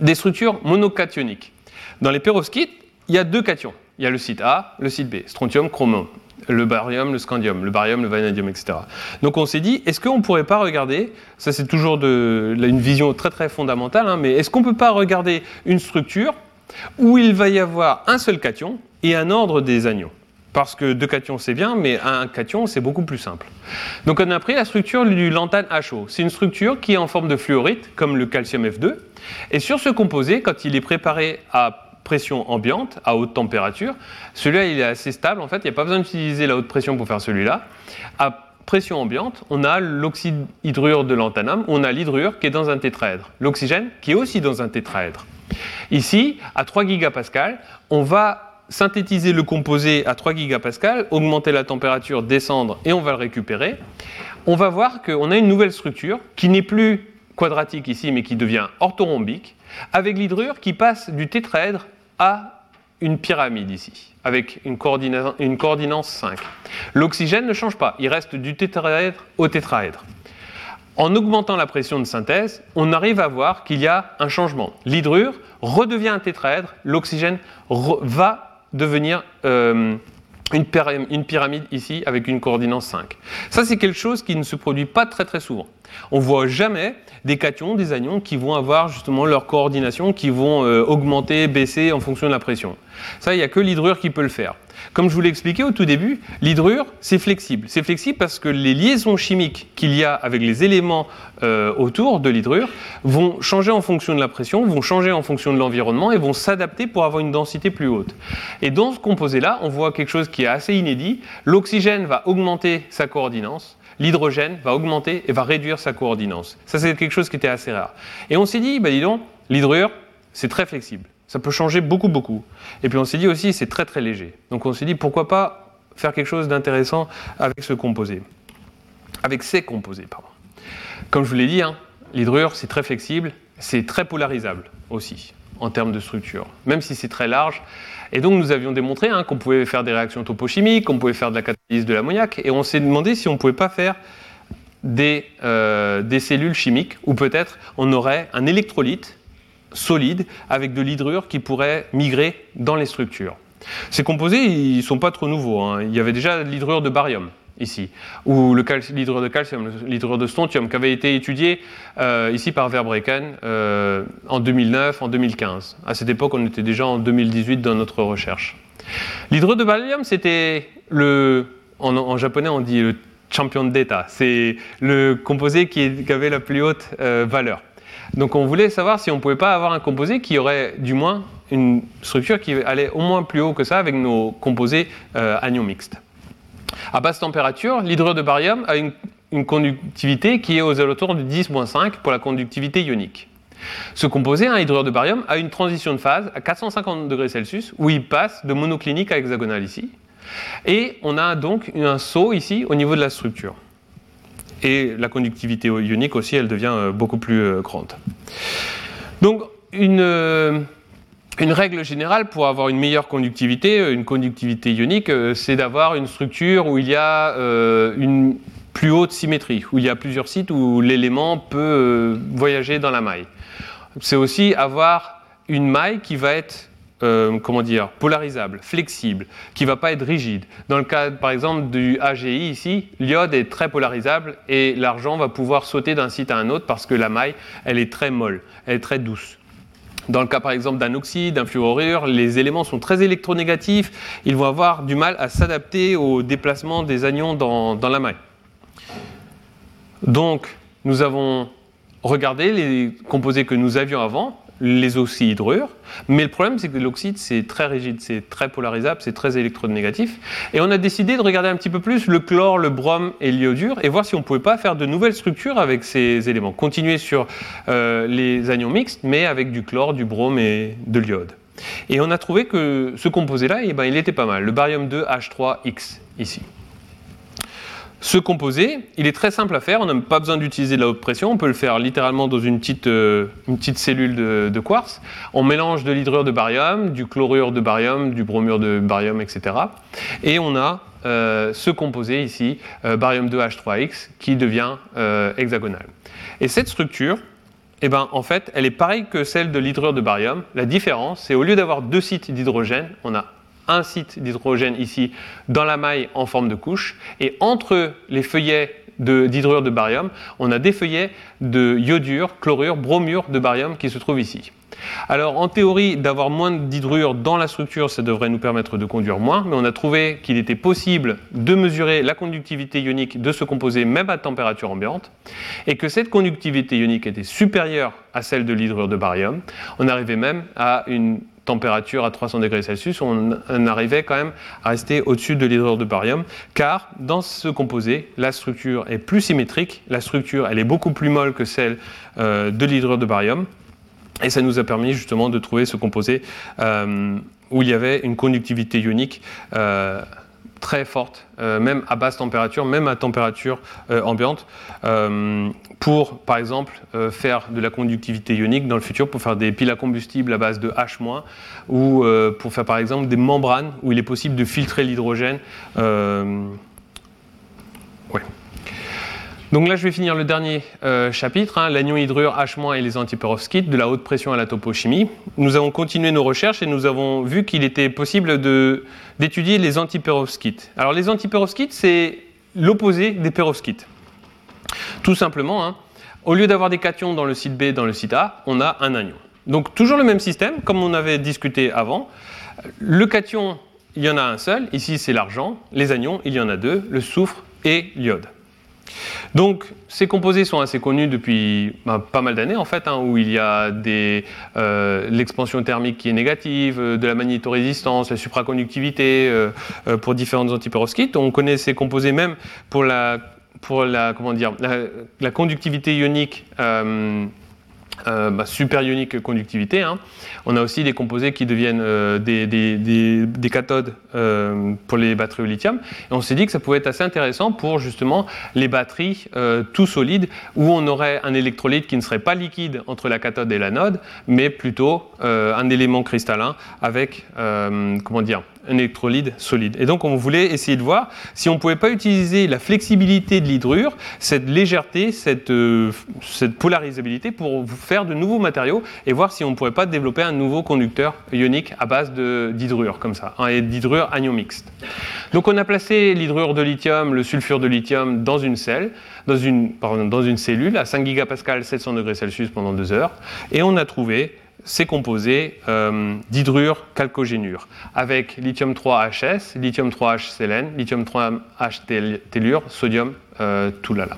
Des structures monocationiques. Dans les perovskites, il y a deux cations. Il y a le site A, le site B, strontium, chromium le barium, le scandium, le barium, le vanadium, etc. Donc on s'est dit, est-ce qu'on ne pourrait pas regarder, ça c'est toujours une vision très très fondamentale, hein, mais est-ce qu'on ne peut pas regarder une structure où il va y avoir un seul cation et un ordre des anions parce que deux cations c'est bien, mais un cation c'est beaucoup plus simple. Donc on a pris la structure du lantane HO. C'est une structure qui est en forme de fluorite, comme le calcium F2. Et sur ce composé, quand il est préparé à pression ambiante, à haute température. Celui-là, il est assez stable. En fait, il n'y a pas besoin d'utiliser la haute pression pour faire celui-là. À pression ambiante, on a l'oxyde hydrure de l'antanum, on a l'hydrure qui est dans un tétraèdre. L'oxygène qui est aussi dans un tétraèdre. Ici, à 3 gigapascal, on va synthétiser le composé à 3 gigapascal, augmenter la température, descendre et on va le récupérer. On va voir qu'on a une nouvelle structure qui n'est plus quadratique ici, mais qui devient orthorhombique, avec l'hydrure qui passe du tétraèdre à une pyramide ici, avec une, coordinance 5. L'oxygène ne change pas, il reste du tétraèdre au tétraèdre. En augmentant la pression de synthèse, on arrive à voir qu'il y a un changement. L'hydrure redevient un tétraèdre, l'oxygène va devenir euh, une, pyramide ici avec une coordinance 5. Ça, c'est quelque chose qui ne se produit pas très très souvent. On voit jamais des cations, des anions qui vont avoir justement leur coordination, qui vont euh, augmenter, baisser en fonction de la pression. Ça, il n'y a que l'hydrure qui peut le faire. Comme je vous l'ai expliqué au tout début, l'hydrure, c'est flexible. C'est flexible parce que les liaisons chimiques qu'il y a avec les éléments euh, autour de l'hydrure vont changer en fonction de la pression, vont changer en fonction de l'environnement et vont s'adapter pour avoir une densité plus haute. Et dans ce composé-là, on voit quelque chose qui est assez inédit. L'oxygène va augmenter sa coordinance l'hydrogène va augmenter et va réduire sa coordinance. Ça, c'est quelque chose qui était assez rare. Et on s'est dit, bah, dis donc, l'hydrure, c'est très flexible. Ça peut changer beaucoup, beaucoup. Et puis on s'est dit aussi, c'est très, très léger. Donc on s'est dit, pourquoi pas faire quelque chose d'intéressant avec ce composé Avec ces composés, pardon. Comme je vous l'ai dit, hein, l'hydrure, c'est très flexible, c'est très polarisable aussi en termes de structure, même si c'est très large. Et donc nous avions démontré hein, qu'on pouvait faire des réactions topochimiques, qu'on pouvait faire de la catalyse de l'ammoniac, et on s'est demandé si on ne pouvait pas faire des, euh, des cellules chimiques, ou peut-être on aurait un électrolyte solide avec de l'hydrure qui pourrait migrer dans les structures. Ces composés, ils ne sont pas trop nouveaux. Hein. Il y avait déjà l'hydrure de barium ici, ou l'hydrure de calcium, l'hydrure de strontium, qui avait été étudié euh, ici par Verbreken euh, en 2009, en 2015. À cette époque, on était déjà en 2018 dans notre recherche. L'hydrure de barium, c'était le, en, japonais, on dit le champion d'état. C'est le composé qui, avait la plus haute euh, valeur. Donc on voulait savoir si on ne pouvait pas avoir un composé qui aurait du moins une structure qui allait au moins plus haut que ça avec nos composés anions mixtes. À basse température, l'hydrure de barium a une, conductivité qui est aux alentours de 10-5 pour la conductivité ionique. Ce composé, un hydrure de barium, a une transition de phase à 450 degrés Celsius où il passe de monoclinique à hexagonal ici. Et on a donc un saut ici au niveau de la structure. Et la conductivité ionique aussi, elle devient euh, beaucoup plus euh, grande. Donc, une, euh, une règle générale pour avoir une meilleure conductivité, une conductivité ionique, c'est d'avoir une structure où il y a une plus haute symétrie, où il y a plusieurs sites où l'élément peut voyager dans la maille. C'est aussi avoir une maille qui va être comment dire, polarisable, flexible, qui ne va pas être rigide. Dans le cas, par exemple, du AGI ici, l'iode est très polarisable et l'argent va pouvoir sauter d'un site à un autre parce que la maille, elle est très molle, elle est très douce. Dans le cas par exemple d'un oxyde, d'un fluorure, les éléments sont très électronégatifs, ils vont avoir du mal à s'adapter au déplacement des anions dans la maille. Donc nous avons regardé les composés que nous avions avant, les oxyhydrures. Mais le problème, c'est que l'oxyde, c'est très rigide, c'est très polarisable, c'est très électronégatif. Et on a décidé de regarder un petit peu plus le chlore, le brome et l'iodure et voir si on ne pouvait pas faire de nouvelles structures avec ces éléments. Continuer sur euh, les anions mixtes, mais avec du chlore, du brome et de l'iode. Et on a trouvé que ce composé-là, eh ben, il était pas mal, le barium 2 H3X ici. Ce composé, il est très simple à faire, on n'a pas besoin d'utiliser de la haute pression, on peut le faire littéralement dans une petite, euh, cellule de, quartz. On mélange de l'hydrure de barium, du chlorure de barium, du bromure de barium, etc. Et on a euh, ce composé ici, euh, barium 2H3X, qui devient hexagonal. Et cette structure, eh ben, en fait, elle est pareille que celle de l'hydrure de barium. La différence, c'est au lieu d'avoir deux sites d'hydrogène, on a un site d'hydrogène ici dans la maille en forme de couche. Et entre les feuillets d'hydrure de, barium, on a des feuillets de iodure, chlorure, bromure de barium qui se trouvent ici. Alors en théorie, d'avoir moins d'hydrure dans la structure, ça devrait nous permettre de conduire moins, mais on a trouvé qu'il était possible de mesurer la conductivité ionique de ce composé même à température ambiante, et que cette conductivité ionique était supérieure à celle de l'hydrure de barium. On arrivait même à une température à 300 degrés Celsius, on, arrivait quand même à rester au-dessus de l'hydrure de barium, car dans ce composé, la structure est plus symétrique, la structure elle est beaucoup plus molle que celle euh, de l'hydrure de barium, et ça nous a permis justement de trouver ce composé euh, où il y avait une conductivité ionique. Euh, très forte, euh, même à basse température, même à température euh, ambiante, euh, pour par exemple faire de la conductivité ionique dans le futur, pour faire des piles à combustible à base de H-, ou pour faire par exemple des membranes où il est possible de filtrer l'hydrogène. Donc là, je vais finir le dernier euh, chapitre, hein, l'anion hydrure H- et les antiperovskites, de la haute pression à la topochimie. Nous avons continué nos recherches et nous avons vu qu'il était possible d'étudier les antiperovskites. Alors les antiperovskites, c'est l'opposé des perovskites. Tout simplement, hein, au lieu d'avoir des cations dans le site B, dans le site A, on a un anion. Donc toujours le même système, comme on avait discuté avant. Le cation, il y en a un seul, ici c'est l'argent. Les anions, il y en a deux, le soufre et l'iode. Donc, ces composés sont assez connus depuis ben, pas mal d'années, en fait, hein, où il y a euh, l'expansion thermique qui est négative, euh, de la magnétorésistance, la supraconductivité euh, pour différentes antiperovskites. On connaît ces composés même pour, pour la, comment dire, la, conductivité ionique euh, bah, super ionique conductivité. Hein. On a aussi des composés qui deviennent euh, des, cathodes euh, pour les batteries au lithium. On s'est dit que ça pouvait être assez intéressant pour justement les batteries tout solides, où on aurait un électrolyte qui ne serait pas liquide entre la cathode et l'anode, mais plutôt un élément cristallin avec, comment dire, un électrolyte solide. Et donc on voulait essayer de voir si on ne pouvait pas utiliser la flexibilité de l'hydrure, cette légèreté, cette, euh, cette polarisabilité pour faire de nouveaux matériaux et voir si on ne pourrait pas développer un nouveau conducteur ionique à base d'hydrure comme ça, hein, et d'hydrure anion mixte. Donc on a placé l'hydrure de lithium, le sulfure de lithium dans une cellule, dans une, cellule à 5 gigapascal 700 degrés Celsius pendant deux heures et on a trouvé c'est composé euh, d'hydrure calcogénure avec lithium 3HS, lithium 3H sélène, lithium 3H tellure, sodium euh, là.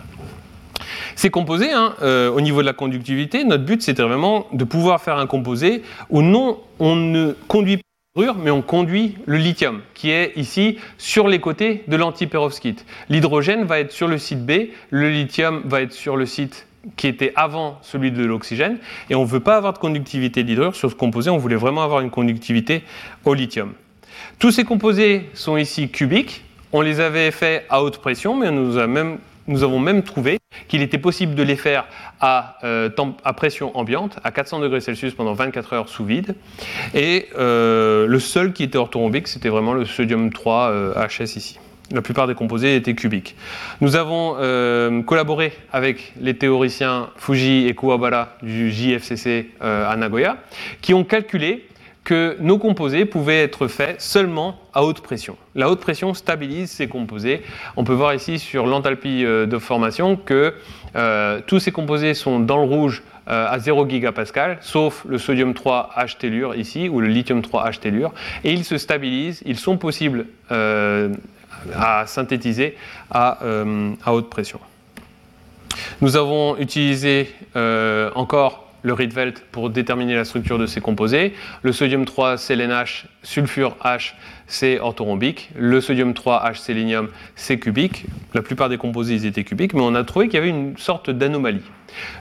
Ces composés, hein, euh, au niveau de la conductivité, notre but c'était vraiment de pouvoir faire un composé où non, on ne conduit pas l'hydrure, mais on conduit le lithium, qui est ici sur les côtés de l'antiperovskite. L'hydrogène va être sur le site B, le lithium va être sur le site qui était avant celui de l'oxygène, et on ne veut pas avoir de conductivité d'hydrure sur ce composé, on voulait vraiment avoir une conductivité au lithium. Tous ces composés sont ici cubiques, on les avait faits à haute pression, mais nous, avons même trouvé qu'il était possible de les faire à, euh, pression ambiante, à 400 degrés Celsius pendant 24 heures sous vide. Et euh, le seul qui était orthorhombique, c'était vraiment le sodium 3 HS euh, ici. La plupart des composés étaient cubiques. Nous avons euh, collaboré avec les théoriciens Fuji et Kuwabara du JFCC euh, à Nagoya, qui ont calculé que nos composés pouvaient être faits seulement à haute pression. La haute pression stabilise ces composés. On peut voir ici sur l'enthalpie euh, de formation que tous ces composés sont dans le rouge à 0 gigapascal, sauf le sodium 3 H tellure ici, ou le lithium 3 H tellure, et ils se stabilisent, ils sont possibles à synthétiser euh, à, haute pression. Nous avons utilisé euh, encore le Rietveld pour déterminer la structure de ces composés. Le sodium 3 sélène H, sulfure H, c'est orthorhombique. Le sodium 3 H sélénium, c'est cubique. La plupart des composés ils étaient cubiques, mais on a trouvé qu'il y avait une sorte d'anomalie.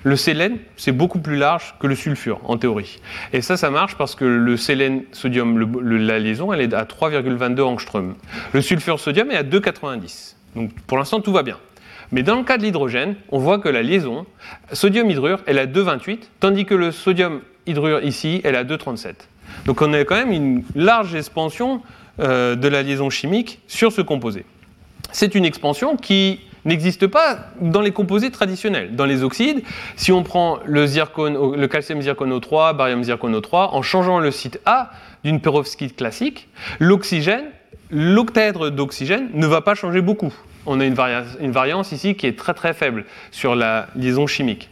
Le sélène, c'est beaucoup plus large que le sulfure, en théorie. Et ça, ça marche parce que le sélène sodium, la liaison, elle est à 3,22 angstrom. Le sulfure sodium est à 2,90. Donc pour l'instant, tout va bien. Mais dans le cas de l'hydrogène, on voit que la liaison sodium-hydrure, elle est à 2,28, tandis que le sodium-hydrure ici, elle est à 2,37. Donc on a quand même une large expansion euh, de la liaison chimique sur ce composé. C'est une expansion qui n'existe pas dans les composés traditionnels. Dans les oxydes, si on prend le, le calcium zircono 3, barium zircono 3, en changeant le site A d'une perovskite classique, l'oxygène, l'octaèdre d'oxygène ne va pas changer beaucoup. On a une, variance ici qui est très très faible sur la liaison chimique.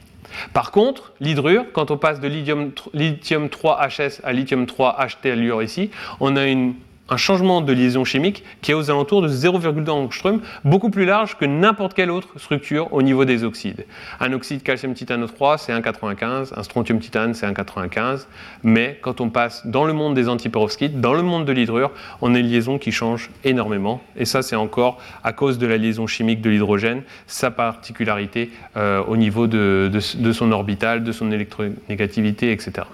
Par contre, l'hydrure, quand on passe de lithium, lithium 3HS à lithium 3HT tellure ici, on a une un changement de liaison chimique qui est aux alentours de 0,2 angstrom, beaucoup plus large que n'importe quelle autre structure au niveau des oxydes. Un oxyde calcium titane 3, c'est 1,95, un strontium titane, c'est 1,95, mais quand on passe dans le monde des antiperovskites, dans le monde de l'hydrure, on a une liaison qui change énormément, et ça c'est encore à cause de la liaison chimique de l'hydrogène, sa particularité euh, au niveau de, de son orbital, de son électronégativité, etc.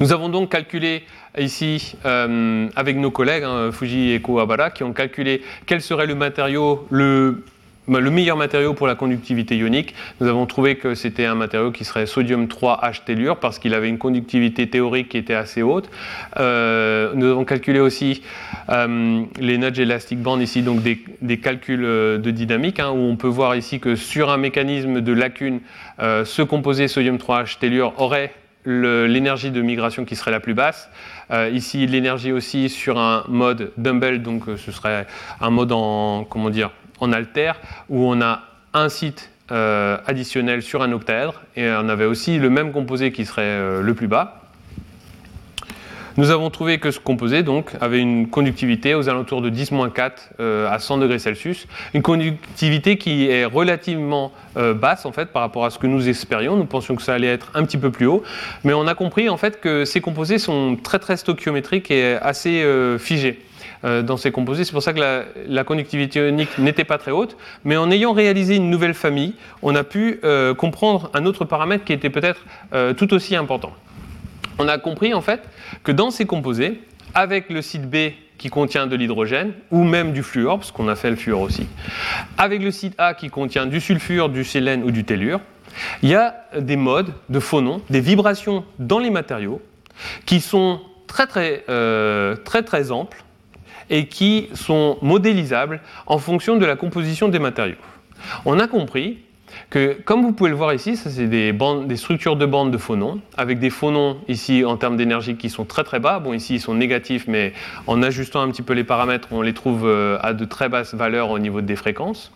Nous avons donc calculé ici euh, avec nos collègues, hein, Fuji et Kuwabara, qui ont calculé quel serait le matériau, bah, le, meilleur matériau pour la conductivité ionique. Nous avons trouvé que c'était un matériau qui serait sodium 3H tellure parce qu'il avait une conductivité théorique qui était assez haute. Euh, nous avons calculé aussi euh, les nudge elastic band ici, donc des, calculs de dynamique, hein, où on peut voir ici que sur un mécanisme de lacune, ce composé sodium 3H tellure aurait l'énergie de migration qui serait la plus basse. Euh, ici, l'énergie aussi sur un mode dumbbell, donc euh, ce serait un mode en, comment dire, en alter, où on a un site euh, additionnel sur un octaèdre, et on avait aussi le même composé qui serait le plus bas. Nous avons trouvé que ce composé donc, avait une conductivité aux alentours de 10-4 euh, à 100 degrés Celsius, une conductivité qui est relativement euh, basse en fait par rapport à ce que nous espérions. Nous pensions que ça allait être un petit peu plus haut, mais on a compris en fait que ces composés sont très très stoichiométriques et assez euh, figés dans ces composés. C'est pour ça que la, la conductivité ionique n'était pas très haute. Mais en ayant réalisé une nouvelle famille, on a pu comprendre un autre paramètre qui était peut-être tout aussi important on a compris en fait que dans ces composés, avec le site B qui contient de l'hydrogène ou même du fluor, parce qu'on a fait le fluor aussi, avec le site A qui contient du sulfure, du sélène ou du tellure, il y a des modes de phonons, des vibrations dans les matériaux qui sont très très, euh, très, très amples et qui sont modélisables en fonction de la composition des matériaux. On a compris que, comme vous pouvez le voir ici, ça c'est des, des, structures de bandes de phonons, avec des phonons ici en termes d'énergie qui sont très très bas. Bon, ici ils sont négatifs, mais en ajustant un petit peu les paramètres, on les trouve euh, à de très basses valeurs au niveau des fréquences.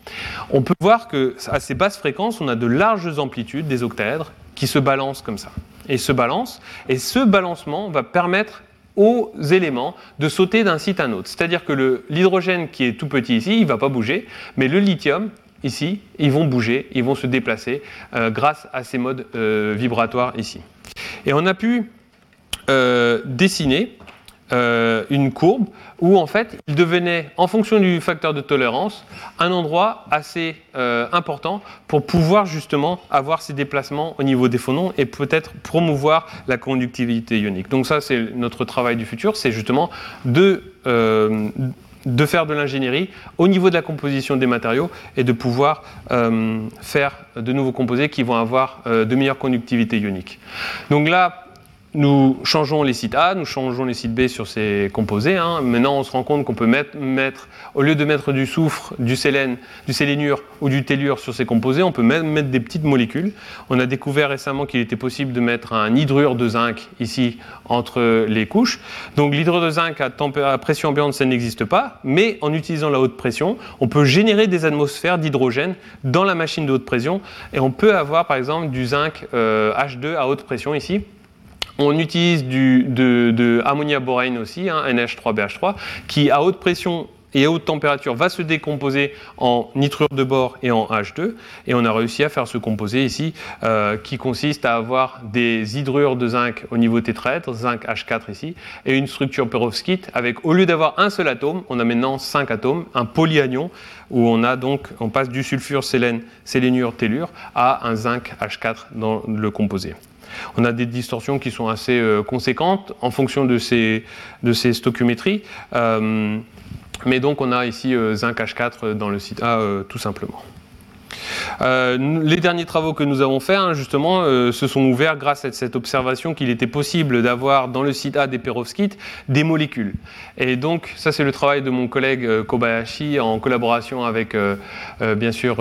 On peut voir que à ces basses fréquences, on a de larges amplitudes, des octaèdres, qui se balancent comme ça. Et se balancent, et ce balancement va permettre aux éléments de sauter d'un site à un autre. C'est-à-dire que l'hydrogène qui est tout petit ici, il ne va pas bouger, mais le lithium, ici, ils vont bouger, ils vont se déplacer euh, grâce à ces modes euh, vibratoires ici. Et on a pu euh, dessiner une courbe où en fait il devenait, en fonction du facteur de tolérance, un endroit assez important pour pouvoir justement avoir ces déplacements au niveau des phonons et peut-être promouvoir la conductivité ionique. Donc ça c'est notre travail du futur, c'est justement de de faire de l'ingénierie au niveau de la composition des matériaux et de pouvoir euh, faire de nouveaux composés qui vont avoir euh, de meilleures conductivités ioniques. Donc là, nous changeons les sites A, nous changeons les sites B sur ces composés. Hein. Maintenant, on se rend compte qu'on peut mettre, au lieu de mettre du soufre, du sélène, du sélénure ou du tellure sur ces composés, on peut même mettre des petites molécules. On a découvert récemment qu'il était possible de mettre un hydrure de zinc ici entre les couches. Donc l'hydrure de zinc à, pression ambiante, ça n'existe pas, mais en utilisant la haute pression, on peut générer des atmosphères d'hydrogène dans la machine de haute pression et on peut avoir par exemple du zinc H2 euh, à haute pression ici on utilise de, de ammonia borane aussi, hein, NH3BH3, qui à haute pression et à haute température va se décomposer en nitrure de bore et en H2. Et on a réussi à faire ce composé ici euh, qui consiste à avoir des hydrures de zinc au niveau tétraèdre, zinc H4 ici, et une structure perovskite avec, au lieu d'avoir un seul atome, on a maintenant cinq atomes, un polyanion où on a donc, on passe du sulfure, sélène, sélénure, tellure à un zinc H4 dans le composé. On a des distorsions qui sont assez euh, conséquentes en fonction de ces, de stoichiométries. Euh, mais donc on a ici euh, zinc H4 dans le site A tout simplement. Euh, les derniers travaux que nous avons faits, hein, justement, euh, se sont ouverts grâce à cette observation qu'il était possible d'avoir dans le site A des perovskites des molécules. Et donc, ça, c'est le travail de mon collègue euh, Kobayashi en collaboration avec, bien sûr,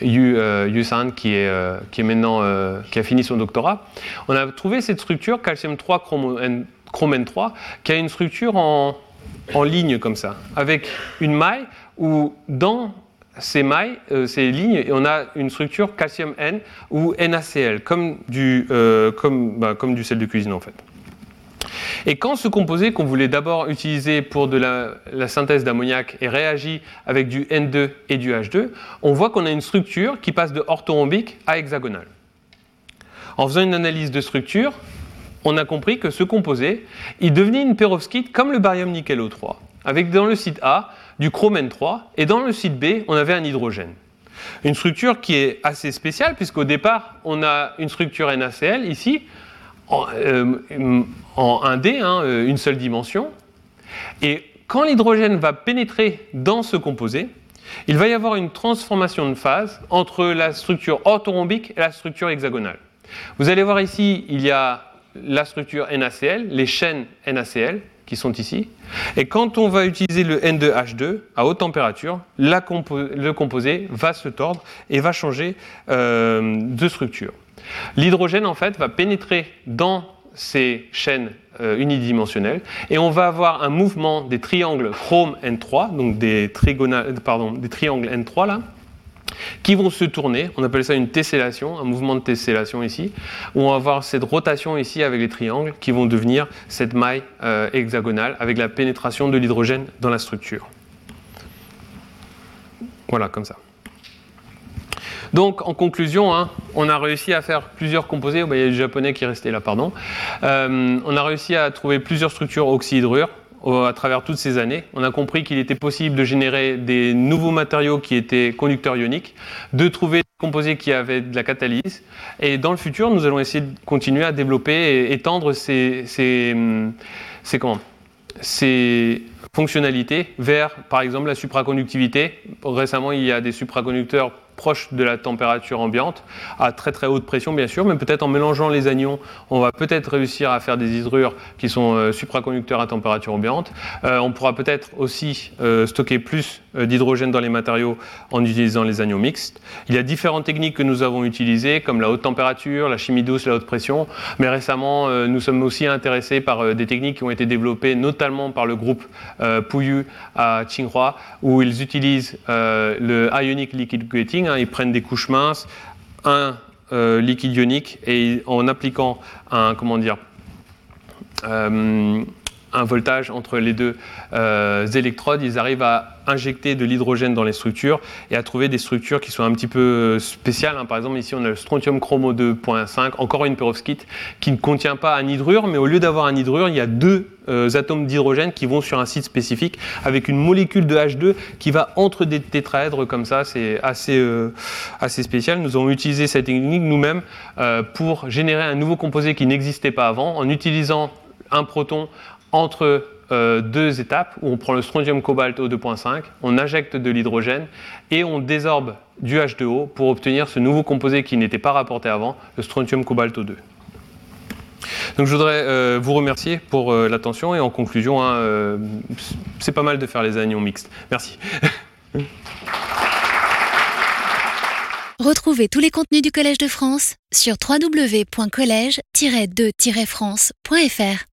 Yu, Yu-san, qui, est, maintenant, qui a fini son doctorat. On a trouvé cette structure calcium 3 chrome, chrome 3 qui a une structure en ligne comme ça, avec une maille où dans ces mailles, euh, ces lignes, et on a une structure calcium N ou NaCl, comme du, euh, bah, du sel de cuisine en fait. Et quand ce composé qu'on voulait d'abord utiliser pour la synthèse d'ammoniac et réagit avec du N2 et du H2, on voit qu'on a une structure qui passe de orthorhombique à hexagonale. En faisant une analyse de structure, on a compris que ce composé, il devenait une perovskite comme le barium nickel O3, avec dans le site A du chrome N3, et dans le site B, on avait un hydrogène. Une structure qui est assez spéciale, puisqu'au départ, on a une structure NaCl ici, en, 1D, euh, hein, euh, une seule dimension. Et quand l'hydrogène va pénétrer dans ce composé, il va y avoir une transformation de phase entre la structure orthorhombique et la structure hexagonale. Vous allez voir ici, il y a la structure NaCl, les chaînes NaCl, sont ici. Et quand on va utiliser le N2H2 à haute température, le composé va se tordre et va changer euh, de structure. L'hydrogène, en fait, va pénétrer dans ces chaînes euh, unidimensionnelles et on va avoir un mouvement des triangles chrome N3, donc des, pardon, des triangles N3 là, qui vont se tourner. On appelle ça une tessellation, un mouvement de tessellation ici, où on va avoir cette rotation ici avec les triangles qui vont devenir cette maille euh, hexagonale avec la pénétration de l'hydrogène dans la structure. Voilà, comme ça. Donc, en conclusion, hein, on a réussi à faire plusieurs composés. il y a le japonais qui restait là, pardon. Euh, on a réussi à trouver plusieurs structures oxyhydrures à travers toutes ces années. On a compris qu'il était possible de générer des nouveaux matériaux qui étaient conducteurs ioniques, de trouver des composés qui avaient de la catalyse. Et dans le futur, nous allons essayer de continuer à développer et étendre ces, ces, ces, comment, ces fonctionnalités vers, par exemple, la supraconductivité. Récemment, il y a des supraconducteurs proche de la température ambiante, à très très haute pression bien sûr, mais peut-être en mélangeant les anions, on va peut-être réussir à faire des hydrures qui sont euh, supraconducteurs à température ambiante. Euh, on pourra peut-être aussi euh, stocker plus d'hydrogène dans les matériaux en utilisant les anions mixtes. Il y a différentes techniques que nous avons utilisées, comme la haute température, la chimie douce, la haute pression, mais récemment, nous sommes aussi intéressés par des techniques qui ont été développées notamment par le groupe Pouillu à Tsinghua, où ils utilisent le ionic liquid gating, Hein, ils prennent des couches minces, un euh, liquide ionique, et en appliquant un, comment dire, euh, un voltage entre les deux euh, électrodes, ils arrivent à injecter de l'hydrogène dans les structures et à trouver des structures qui sont un petit peu euh, spéciales. Hein. Par exemple, ici, on a le strontium chromo 2.5, encore une perovskite, qui ne contient pas un hydrure, mais au lieu d'avoir un hydrure, il y a deux euh, atomes d'hydrogène qui vont sur un site spécifique avec une molécule de H2 qui va entre des tétraèdres comme ça. C'est assez, assez spécial. Nous avons utilisé cette technique nous-mêmes pour générer un nouveau composé qui n'existait pas avant en utilisant un proton entre euh, deux étapes où on prend le strontium cobalt au 2.5, on injecte de l'hydrogène et on désorbe du H2O pour obtenir ce nouveau composé qui n'était pas rapporté avant, le strontium cobalt au 2. Donc je voudrais euh, vous remercier pour euh, l'attention et en conclusion, hein, c'est pas mal de faire les anions mixtes. Merci. Retrouvez tous les contenus du Collège de France sur www.colège-2-france.fr.